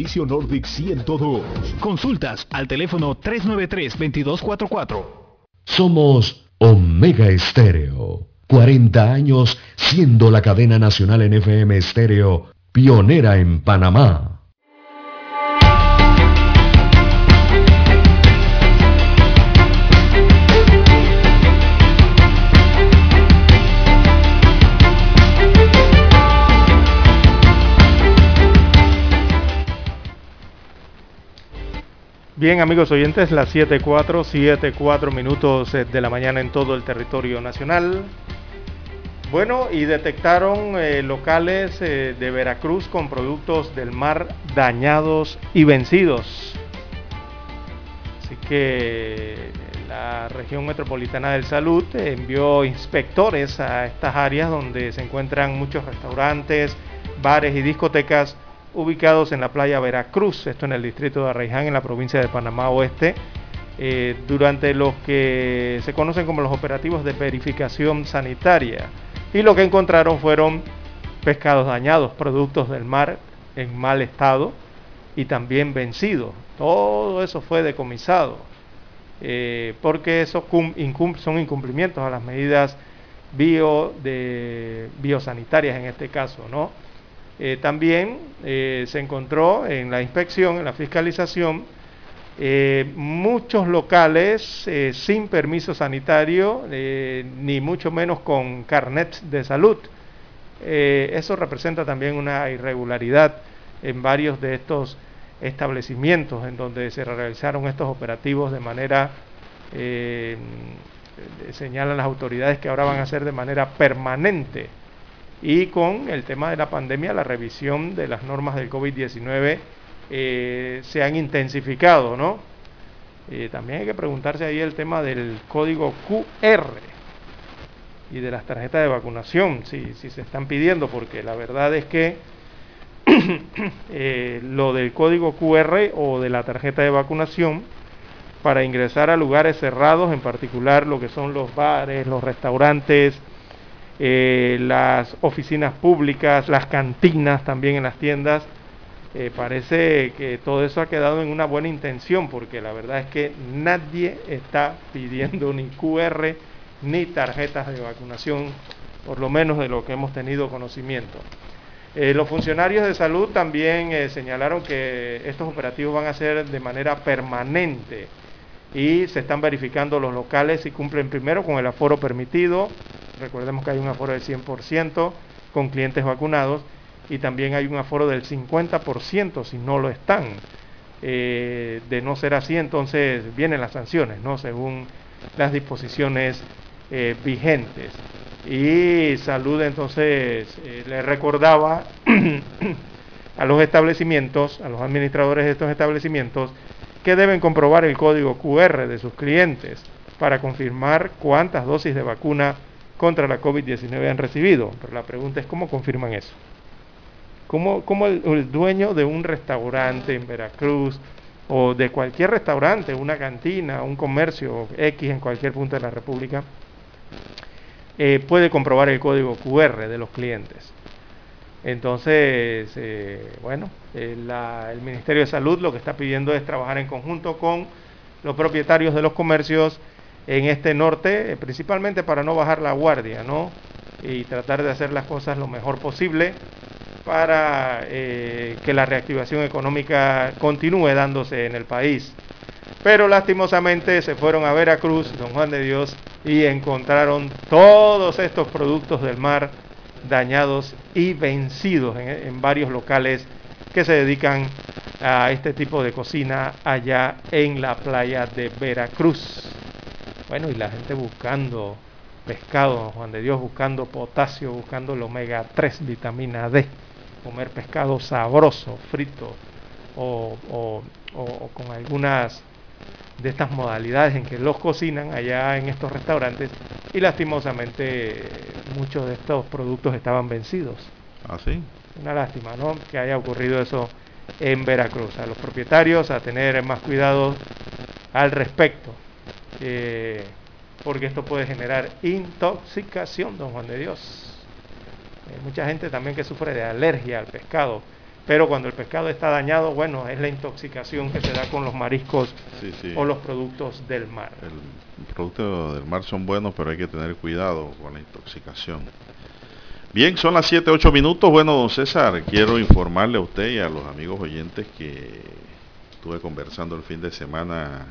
Nordic 102. Consultas al teléfono 393-2244. Somos Omega Estéreo. 40 años siendo la cadena nacional en FM Estéreo, pionera en Panamá. Bien, amigos oyentes, las 7.4, 7.4 minutos eh, de la mañana en todo el territorio nacional. Bueno, y detectaron eh, locales eh, de Veracruz con productos del mar dañados y vencidos. Así que la región metropolitana de salud envió inspectores a estas áreas donde se encuentran muchos restaurantes, bares y discotecas ubicados en la playa Veracruz, esto en el distrito de Arraiján, en la provincia de Panamá Oeste, eh, durante los que se conocen como los operativos de verificación sanitaria. Y lo que encontraron fueron pescados dañados, productos del mar en mal estado y también vencidos. Todo eso fue decomisado, eh, porque esos son incumplimientos a las medidas bio de, biosanitarias en este caso, ¿no? Eh, también eh, se encontró en la inspección, en la fiscalización, eh, muchos locales sin permiso sanitario, ni mucho menos con carnet de salud. eso representa también una irregularidad en varios de estos establecimientos en donde se realizaron estos operativos de manera, señalan las autoridades que ahora van a ser de manera permanente y con el tema de la pandemia, la revisión de las normas del COVID-19 eh, se han intensificado, ¿no? Eh, también hay que preguntarse ahí el tema del código QR y de las tarjetas de vacunación, si, si se están pidiendo, porque la verdad es que eh, lo del código QR o de la tarjeta de vacunación para ingresar a lugares cerrados, en particular lo que son los bares, los restaurantes, eh, las oficinas públicas, las cantinas también en las tiendas. Eh, parece que todo eso ha quedado en una buena intención porque la verdad es que nadie está pidiendo ni QR ni tarjetas de vacunación, por lo menos de lo que hemos tenido conocimiento. Eh, los funcionarios de salud también señalaron que estos operativos van a ser de manera permanente y se están verificando los locales y cumplen primero con el aforo permitido, Recordemos que hay un aforo del 100% con clientes vacunados y también hay un aforo del 50% si no lo están. Eh, de no ser así, entonces vienen las sanciones, ¿no? Según las disposiciones eh, vigentes. Y Salud entonces eh, le recordaba a los establecimientos, a los administradores de estos establecimientos, que deben comprobar el código QR de sus clientes para confirmar cuántas dosis de vacuna contra la COVID-19 han recibido. Pero la pregunta es cómo confirman eso. ¿Cómo, el, dueño de un restaurante en Veracruz o de cualquier restaurante, una cantina, un comercio X en cualquier punto de la República, eh, puede comprobar el código QR de los clientes? Entonces, eh, bueno, el Ministerio de Salud lo que está pidiendo es trabajar en conjunto con los propietarios de los comercios en este norte, eh, principalmente para no bajar la guardia, ¿no? Y tratar de hacer las cosas lo mejor posible para eh, que la reactivación económica continúe dándose en el país. Pero lastimosamente se fueron a Veracruz, Don Juan de Dios, y encontraron todos estos productos del mar dañados y vencidos en, varios locales que se dedican a este tipo de cocina allá en la playa de Veracruz. Bueno, y la gente buscando pescado, Juan de Dios, buscando potasio, buscando el omega 3, vitamina D, comer pescado sabroso, frito o con algunas de estas modalidades en que los cocinan allá en estos restaurantes y lastimosamente eh, muchos de estos productos estaban vencidos. ¿Así? Una lástima, ¿no? Que haya ocurrido eso en Veracruz. A los propietarios a tener más cuidado al respecto, eh, porque esto puede generar intoxicación, don Juan de Dios. Hay mucha gente también que sufre de alergia al pescado, pero cuando el pescado está dañado, bueno, es la intoxicación que se da con los mariscos Sí, sí. o los productos del mar. Los productos del mar son buenos, pero hay que tener cuidado con la intoxicación. Bien, son las 7, 8 minutos. Bueno, don César, quiero informarle a usted y a los amigos oyentes que estuve conversando el fin de semana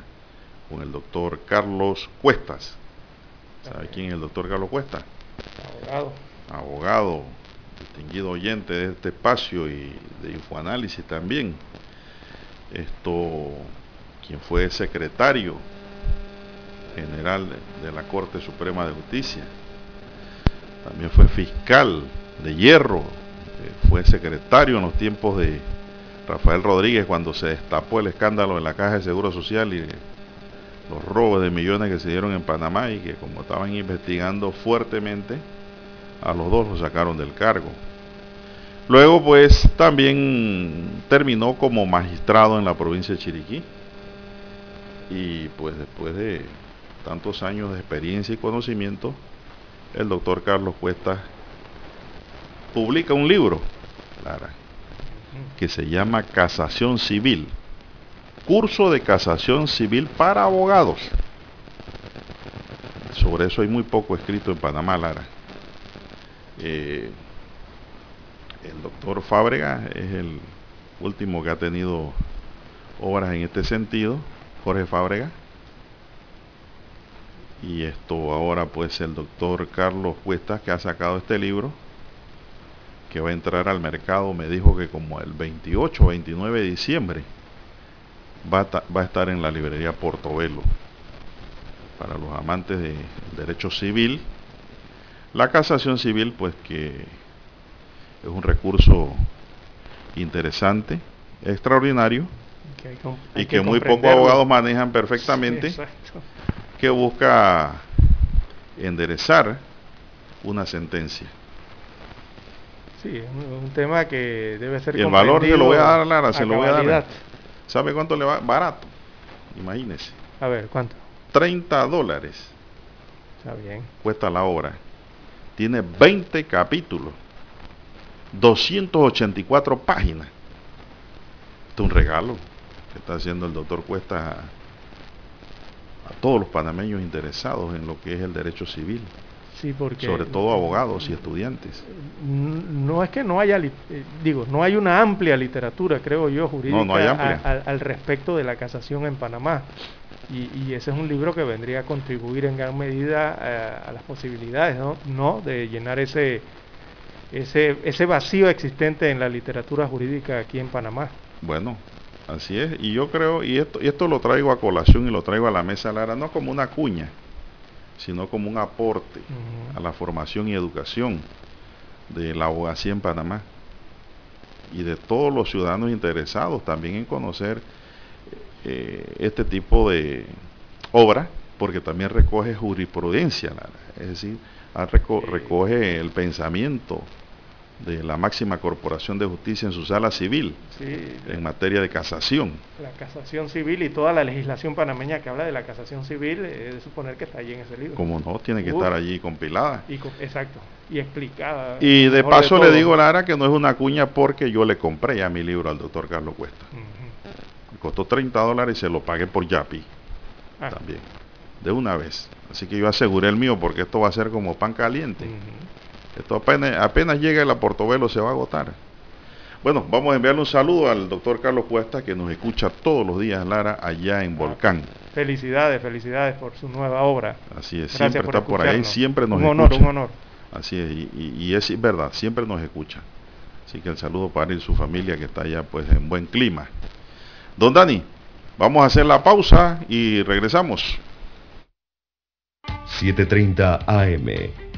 con el doctor Carlos Cuestas. ¿Sabe quién es el doctor Carlos Cuestas? Abogado. Abogado, distinguido oyente de este espacio y de Infoanálisis también. Esto, quien fue secretario general de la Corte Suprema de Justicia. También fue fiscal de hierro, eh, fue secretario en los tiempos de Rafael Rodríguez cuando se destapó el escándalo en la Caja de Seguro Social y los robos de millones que se dieron en Panamá y que como estaban investigando fuertemente, a los dos los sacaron del cargo. Luego pues también terminó como magistrado en la provincia de Chiriquí y pues después de tantos años de experiencia y conocimiento, el doctor Carlos Cuesta publica un libro, Lara, que se llama Casación Civil, curso de casación civil para abogados. Sobre eso hay muy poco escrito en Panamá, Lara. Eh, el doctor Fábrega es el último que ha tenido obras en este sentido, Jorge Fábrega. Y esto ahora pues el doctor Carlos Cuestas que ha sacado este libro, que va a entrar al mercado, me dijo que como el 28 o 29 de diciembre va a, va a estar en la librería Portobelo. Para los amantes de derecho civil, la casación civil pues que es un recurso interesante, extraordinario, Que hay com- hay y que, muy pocos abogados manejan perfectamente, Sí, que busca enderezar una sentencia. Sí, es un, un tema que debe ser Y el valor se lo voy a dar, Lara, se lo voy a dar. ¿Sabe cuánto le va? Barato. Imagínese. A ver, ¿cuánto? 30 dólares Está bien. cuesta la obra. Tiene 20 capítulos. 284 páginas. Esto es un regalo que está haciendo el doctor Cuesta a, a todos los panameños interesados en lo que es el derecho civil. Sí, porque Sobre todo abogados y estudiantes. no es que no haya, eh, digo, no hay una amplia literatura, creo yo, jurídica No, no hay a- amplia. al- respecto de la casación en Panamá. Y, y ese es un libro que vendría a contribuir en gran medida eh, a las posibilidades, ¿no? ¿no? De llenar ese, ese, ese vacío existente en la literatura jurídica aquí en Panamá. Bueno, así es. Y yo creo, y esto, y esto lo traigo a colación y lo traigo a la mesa, Lara, no como una cuña, sino como un aporte a la formación y educación de la abogacía en Panamá y de todos los ciudadanos interesados también en conocer eh, este tipo de obra, porque también recoge jurisprudencia, Lara. es decir, reco- recoge el pensamiento de la máxima corporación de justicia en su sala civil Sí, en materia de casación. la casación civil y toda la legislación panameña que habla de la casación civil, eh, es de suponer que está allí en ese libro. Como no, tiene que Uf. estar allí compilada. Y exacto, y explicada. Y de paso le digo, Lara, que no es una cuña porque yo le compré ya mi libro al doctor Carlos Cuesta. Costó 30 dólares y se lo pagué por Yapi Ah. también, de una vez. Así que yo aseguré el mío porque esto va a ser como pan caliente. Esto apenas, apenas llegue a Portobelo se va a agotar. Bueno, vamos a enviarle un saludo al doctor Carlos Cuesta que nos escucha todos los días, Lara, allá en Volcán. Felicidades, felicidades por su nueva obra. Así es, Gracias siempre por está por ahí, siempre nos Un honor, escucha. un honor. Así es, y, y- y es verdad, siempre nos escucha. Así que el saludo para él y su familia que está allá pues en buen clima. Don Dani, vamos a hacer la pausa y regresamos. 7.30 AM.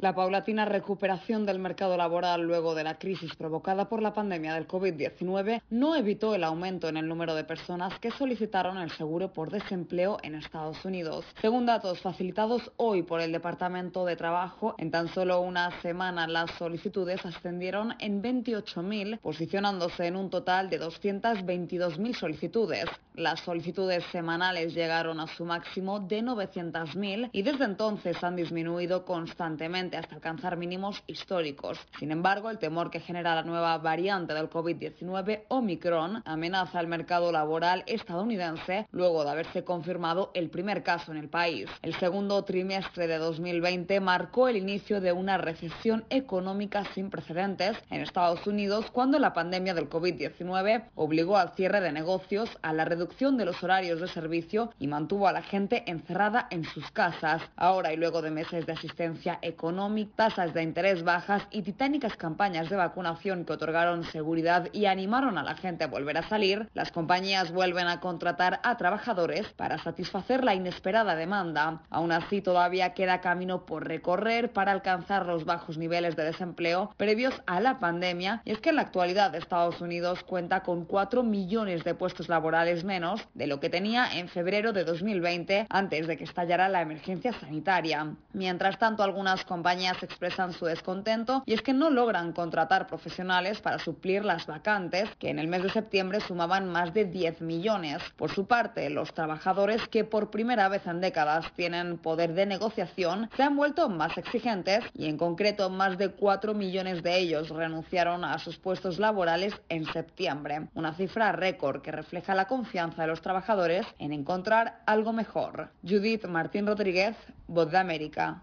La paulatina recuperación del mercado laboral luego de la crisis provocada por la pandemia del COVID-19 no evitó el aumento en el número de personas que solicitaron el seguro por desempleo en Estados Unidos. Según datos facilitados hoy por el Departamento de Trabajo, en tan solo una semana las solicitudes ascendieron en 28.000, posicionándose en un total de 222.000 solicitudes. Las solicitudes semanales llegaron a su máximo de 900.000 y desde entonces han disminuido constantemente hasta alcanzar mínimos históricos. Sin embargo, el temor que genera la nueva variante del COVID-19, Omicron, amenaza el mercado laboral estadounidense luego de haberse confirmado el primer caso en el país. El segundo trimestre de 2020 marcó el inicio de una recesión económica sin precedentes en Estados Unidos cuando la pandemia del COVID-19 obligó al cierre de negocios, a la reducción de los horarios de servicio y mantuvo a la gente encerrada en sus casas. Ahora y luego de meses de asistencia económica, tasas de interés bajas y titánicas campañas de vacunación que otorgaron seguridad y animaron a la gente a volver a salir, las compañías vuelven a contratar a trabajadores para satisfacer la inesperada demanda. Aún así, todavía queda camino por recorrer para alcanzar los bajos niveles de desempleo previos a la pandemia y es que en la actualidad Estados Unidos cuenta con 4 millones de puestos laborales menos de lo que tenía en febrero de 2020 antes de que estallara la emergencia sanitaria. Mientras tanto, algunas compañías expresan su descontento y es que no logran contratar profesionales para suplir las vacantes que en el mes de septiembre sumaban más de 10 millones. Por su parte, los trabajadores que por primera vez en décadas tienen poder de negociación se han vuelto más exigentes y en concreto más de 4 millones de ellos renunciaron a sus puestos laborales en septiembre, una cifra récord que refleja la confianza de los trabajadores en encontrar algo mejor. Judith Martín Rodríguez, Voz de América.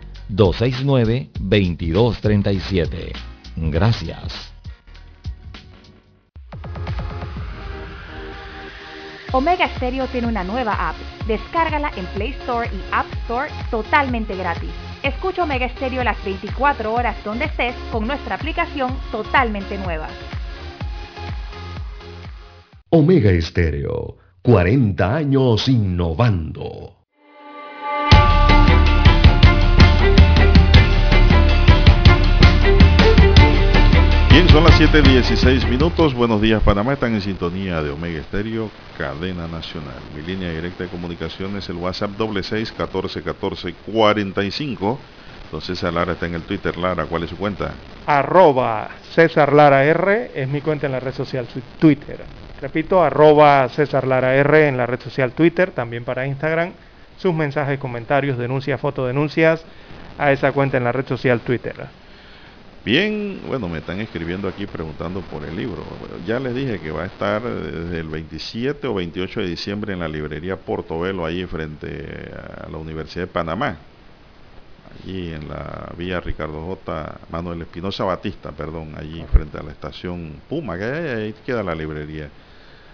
269-2237. Gracias. Omega Stereo tiene una nueva app. Descárgala en Play Store y App Store totalmente gratis. Escucha Omega Stereo las 24 horas donde estés con nuestra aplicación totalmente nueva. Omega Estéreo, 40 años innovando. 7.16 minutos. Buenos días, Panamá. Están en sintonía de Omega Estéreo, cadena nacional. Mi línea directa de comunicación es el WhatsApp doble seis catorce catorce cuarenta y cinco. Entonces César Lara está en el Twitter. Lara, ¿cuál es su cuenta? Arroba César Lara R es mi cuenta en la red social Twitter. Repito, arroba César Lara R en la red social Twitter, también para Instagram. Sus mensajes, comentarios, denuncias, fotodenuncias a esa cuenta en la red social Twitter. Bien, bueno, me están escribiendo aquí preguntando por el libro. ya les dije que va a estar desde el 27 o 28 de diciembre en la librería Portobelo, ahí frente a la Universidad de Panamá. Allí en la vía Ricardo J. Manuel Espinosa Batista, perdón, allí frente a la estación Puma, que ahí queda la librería.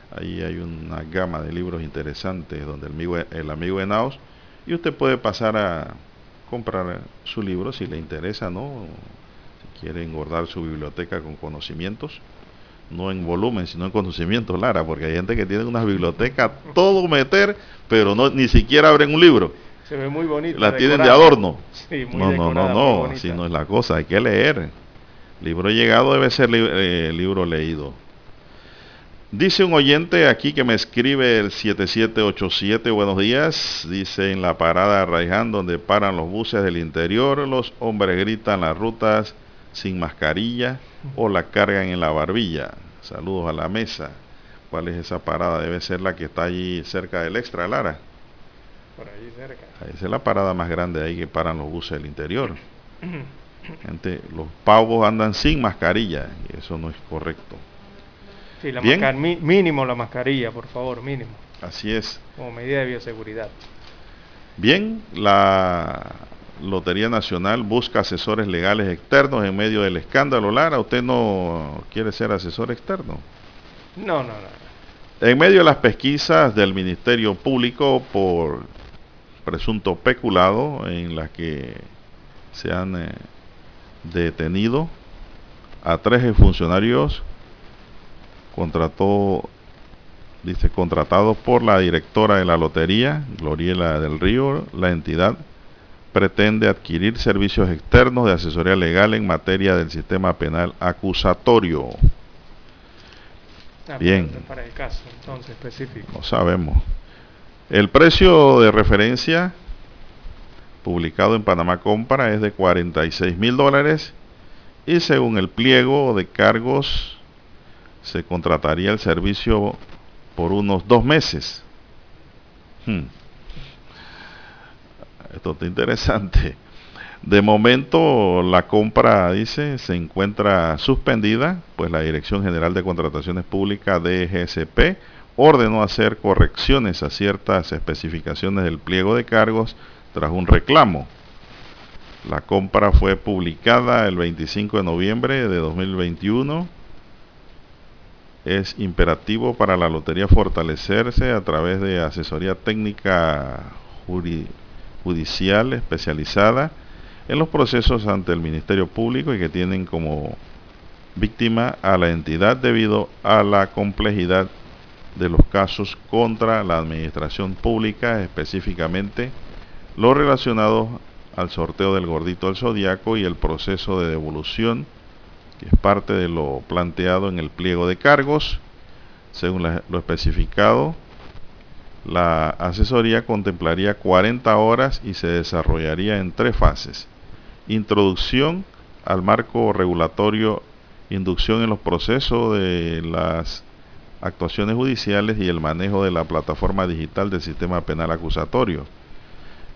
Ahí hay una gama de libros interesantes donde el amigo, el amigo Enaos y usted puede pasar a comprar su libro si le interesa, ¿no? Quiere engordar su biblioteca con conocimientos, no en volumen, sino en conocimientos, Lara, porque hay gente que tiene una biblioteca todo meter, pero no ni siquiera abren un libro. Se ve muy bonito. La tienen de adorno. no, no, no, no, si no es la cosa, hay que leer. Libro llegado debe ser li eh, libro leído. Dice un oyente aquí que me escribe el 7787, buenos días. Dice en la parada Raiján, donde paran los buses del interior, los hombres gritan las rutas sin mascarilla o la cargan en la barbilla. Saludos a la mesa. ¿Cuál es esa parada? Debe ser la que está allí cerca del Extra Lara. Por ahí cerca. Esa es la parada más grande ahí que paran los buses del interior. Gente, los pavos andan sin mascarilla y eso no es correcto. Sí, la Bien. mascar- mi- mínimo la mascarilla, por favor, mínimo. Así es. Como medida de bioseguridad. Bien, la Lotería Nacional busca asesores legales externos en medio del escándalo. Lara, ¿usted no quiere ser asesor externo? No, no, no. En medio de las pesquisas del Ministerio Público por presunto peculado en las que se han eh, detenido a tres funcionarios contrató dice contratados por la directora de la lotería Gloriela del Río la entidad pretende adquirir servicios externos de asesoría legal en materia del sistema penal acusatorio Ah, Bien. para- el caso, entonces, específico. no sabemos. El precio de referencia publicado en Panamá Compra es de 46 mil dólares y según el pliego de cargos se contrataría el servicio por unos dos meses. Hmm. Esto está interesante. De momento la compra, dice, se encuentra suspendida, pues la Dirección General de Contrataciones Públicas DGSP ordenó hacer correcciones a ciertas especificaciones del pliego de cargos tras un reclamo. La compra fue publicada el 25 de noviembre de 2021. Es imperativo para la lotería fortalecerse a través de asesoría técnica juri- judicial especializada en los procesos ante el Ministerio Público y que tienen como víctima a la entidad debido a la complejidad de los casos contra la administración pública, específicamente los relacionados al sorteo del gordito del zodiaco y el proceso de devolución, que es parte de lo planteado en el pliego de cargos. Según lo especificado, la asesoría contemplaría 40 horas y se desarrollaría en tres fases. Introducción al marco regulatorio, inducción en los procesos de las actuaciones judiciales y el manejo de la plataforma digital del sistema penal acusatorio.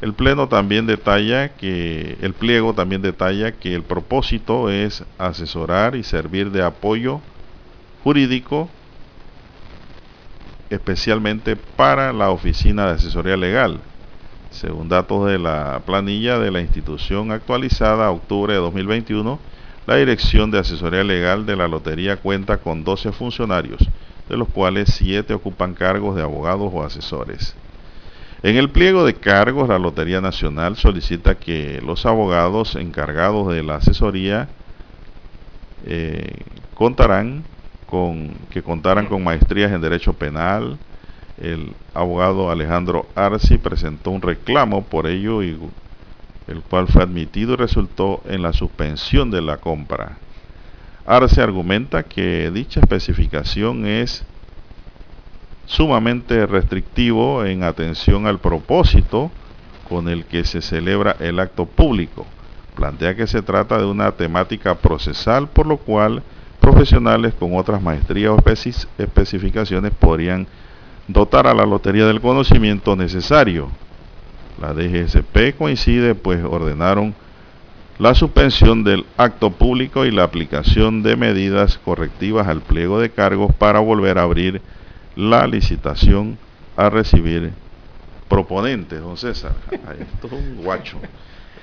El pleno también detalla que el pliego también detalla que el propósito es asesorar y servir de apoyo jurídico especialmente para la Oficina de Asesoría Legal. Según datos de la planilla de la institución actualizada octubre de 2021, la Dirección de Asesoría Legal de la Lotería cuenta con 12 funcionarios, de los cuales 7 ocupan cargos de abogados o asesores. En el pliego de cargos, la Lotería Nacional solicita que los abogados encargados de la asesoría eh, contarán con que contaran con maestrías en Derecho Penal. El abogado Alejandro Arci presentó un reclamo por ello y el cual fue admitido y resultó en la suspensión de la compra. Arce argumenta que dicha especificación es sumamente restrictivo en atención al propósito con el que se celebra el acto público. Plantea que se trata de una temática procesal, por lo cual profesionales con otras maestrías o especi- especificaciones podrían dotar a la lotería del conocimiento necesario. La DGSP coincide, pues ordenaron la suspensión del acto público y la aplicación de medidas correctivas al pliego de cargos para volver a abrir la licitación a recibir proponentes, don César. Esto es un guacho.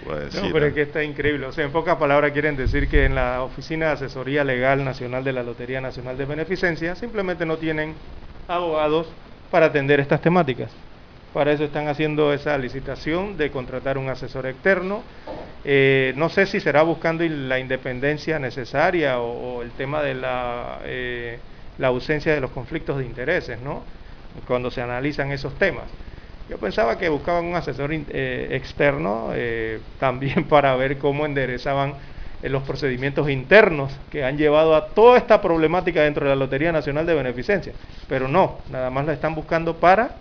Decir, No, pero es que está increíble. O sea, en pocas palabras quieren decir que en la Oficina de Asesoría Legal Nacional de la Lotería Nacional de Beneficencia simplemente no tienen abogados para atender estas temáticas. Para eso están haciendo esa licitación de contratar un asesor externo. Eh, no sé si será buscando la independencia necesaria o, o el tema de la, eh, la ausencia de los conflictos de intereses, ¿no? Cuando se analizan esos temas. Yo pensaba que buscaban un asesor eh, externo eh, también para ver cómo enderezaban en los procedimientos internos que han llevado a toda esta problemática dentro de la Lotería Nacional de Beneficencia. Pero no, nada más la están buscando para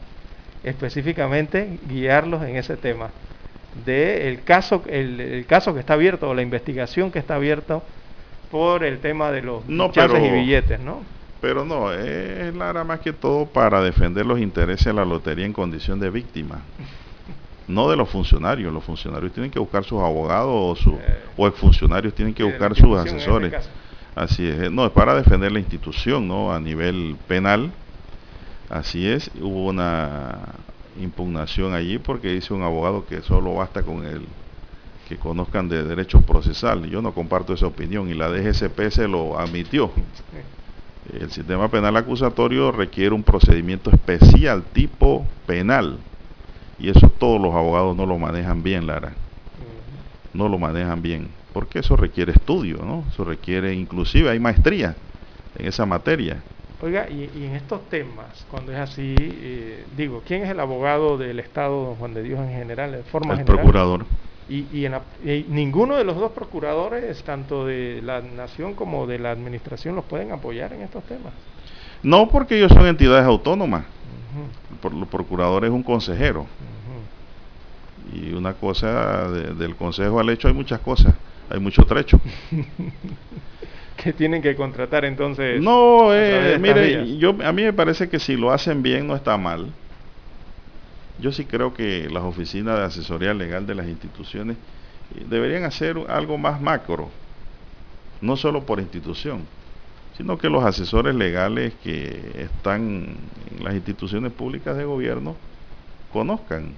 específicamente guiarlos en ese tema de el caso el, el caso que está abierto o la investigación que está abierta por el tema de los No, chances pero- y billetes, ¿no? Pero no, es Lara más que todo para defender los intereses de la lotería en condición de víctima. No de los funcionarios. Los funcionarios tienen que buscar sus abogados o, su, o exfuncionarios tienen que buscar sus este asesores. Así es. No, es para defender la institución, ¿no? A nivel penal. Así es. Hubo una impugnación allí porque dice un abogado que solo basta con el que conozcan de derecho procesal. Yo no comparto esa opinión y la DGCP se lo admitió. El sistema penal acusatorio requiere un procedimiento especial tipo penal y eso todos los abogados no lo manejan bien, Lara. No lo manejan bien, porque eso requiere estudio, ¿no? Eso requiere, inclusive hay maestría en esa materia. Oiga, y, y en estos temas, cuando es así, eh, digo, ¿quién es el abogado del Estado, don Juan de Dios, en general, de forma El general? procurador. Y, y en la- y ninguno de los dos procuradores, tanto de la nación como de la administración, los pueden apoyar en estos temas. No porque ellos son entidades autónomas. Por, los procuradores es un consejero. Y una cosa de- del consejo al hecho hay muchas cosas, hay mucho trecho. que tienen que contratar entonces. No, eh, mire, yo, a mí me parece que si lo hacen bien no está mal. Yo sí creo que las oficinas de asesoría legal de las instituciones eh, deberían hacer algo más macro, no solo por institución, sino que los asesores legales que están en las instituciones públicas de gobierno conozcan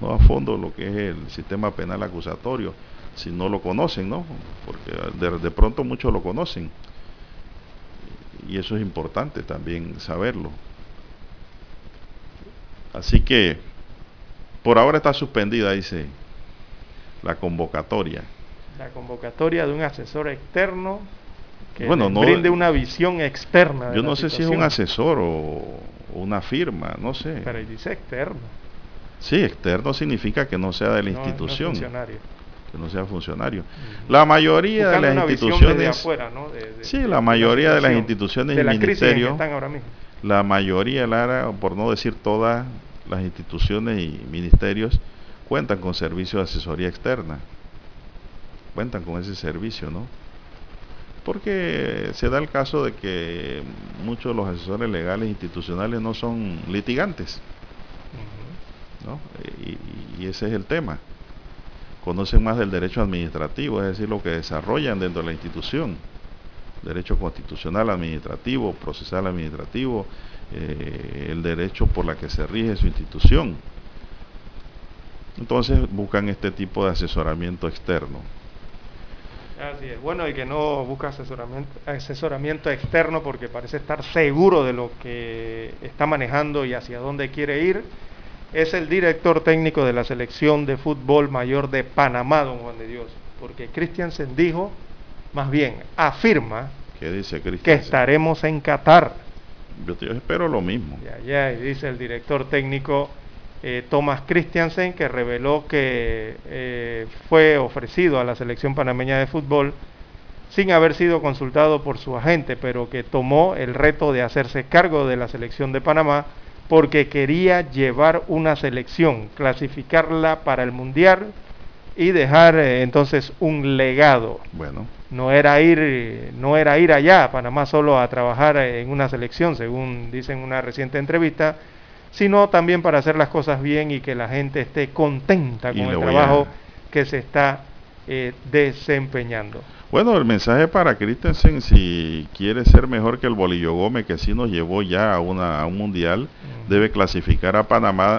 no a fondo lo que es el sistema penal acusatorio, si no lo conocen, ¿no? Porque de, de pronto muchos lo conocen y eso es importante también saberlo. Así que por ahora está suspendida, dice la convocatoria. La convocatoria de un asesor externo que Bueno, no- brinde una visión externa. de Yo no sé si es un asesor o, una firma, no sé. Pero dice externo. Sí, externo significa que no sea de la no- no institución, funcionario. que no sea funcionario. La mayoría Buscando de las instituciones, desde afuera, ¿no? De- de- sí, la mayoría de las instituciones de y la están ahora mismo. la mayoría, Lara, por no decir todas las instituciones y ministerios cuentan con servicio de asesoría externa, cuentan con ese servicio, ¿no? Porque se da el caso de que muchos de los asesores legales institucionales no son litigantes, ¿no? Y, y ese es el tema. Conocen más del derecho administrativo, es decir, lo que desarrollan dentro de la institución. Derecho constitucional administrativo, procesal administrativo, eh, el derecho por la que se rige su institución. Entonces buscan este tipo de asesoramiento externo. Así es. Bueno, y que no busca asesoramiento, asesoramiento externo porque parece estar seguro de lo que está manejando y hacia dónde quiere ir. Es el director técnico de la selección de fútbol mayor de Panamá, don Juan de Dios. Porque Christiansen dijo, más bien, afirma ¿Qué dice que estaremos en Qatar. Yo, espero lo mismo. Ya, ya, dice el director técnico eh, Thomas Christiansen, que reveló que eh, fue ofrecido a la selección panameña de fútbol sin haber sido consultado por su agente, pero que tomó el reto de hacerse cargo de la selección de Panamá porque quería llevar una selección, clasificarla para el Mundial y dejar eh, entonces un legado. Bueno, No era ir, no era ir allá a Panamá solo a trabajar eh, en una selección, según dice en una reciente entrevista, sino también para hacer las cosas bien y que la gente esté contenta con el a- trabajo que se está eh, desempeñando. Bueno, el mensaje para Christensen, si quiere ser mejor que el Bolillo Gómez, que sí nos llevó ya a, una, a un mundial, debe clasificar a Panamá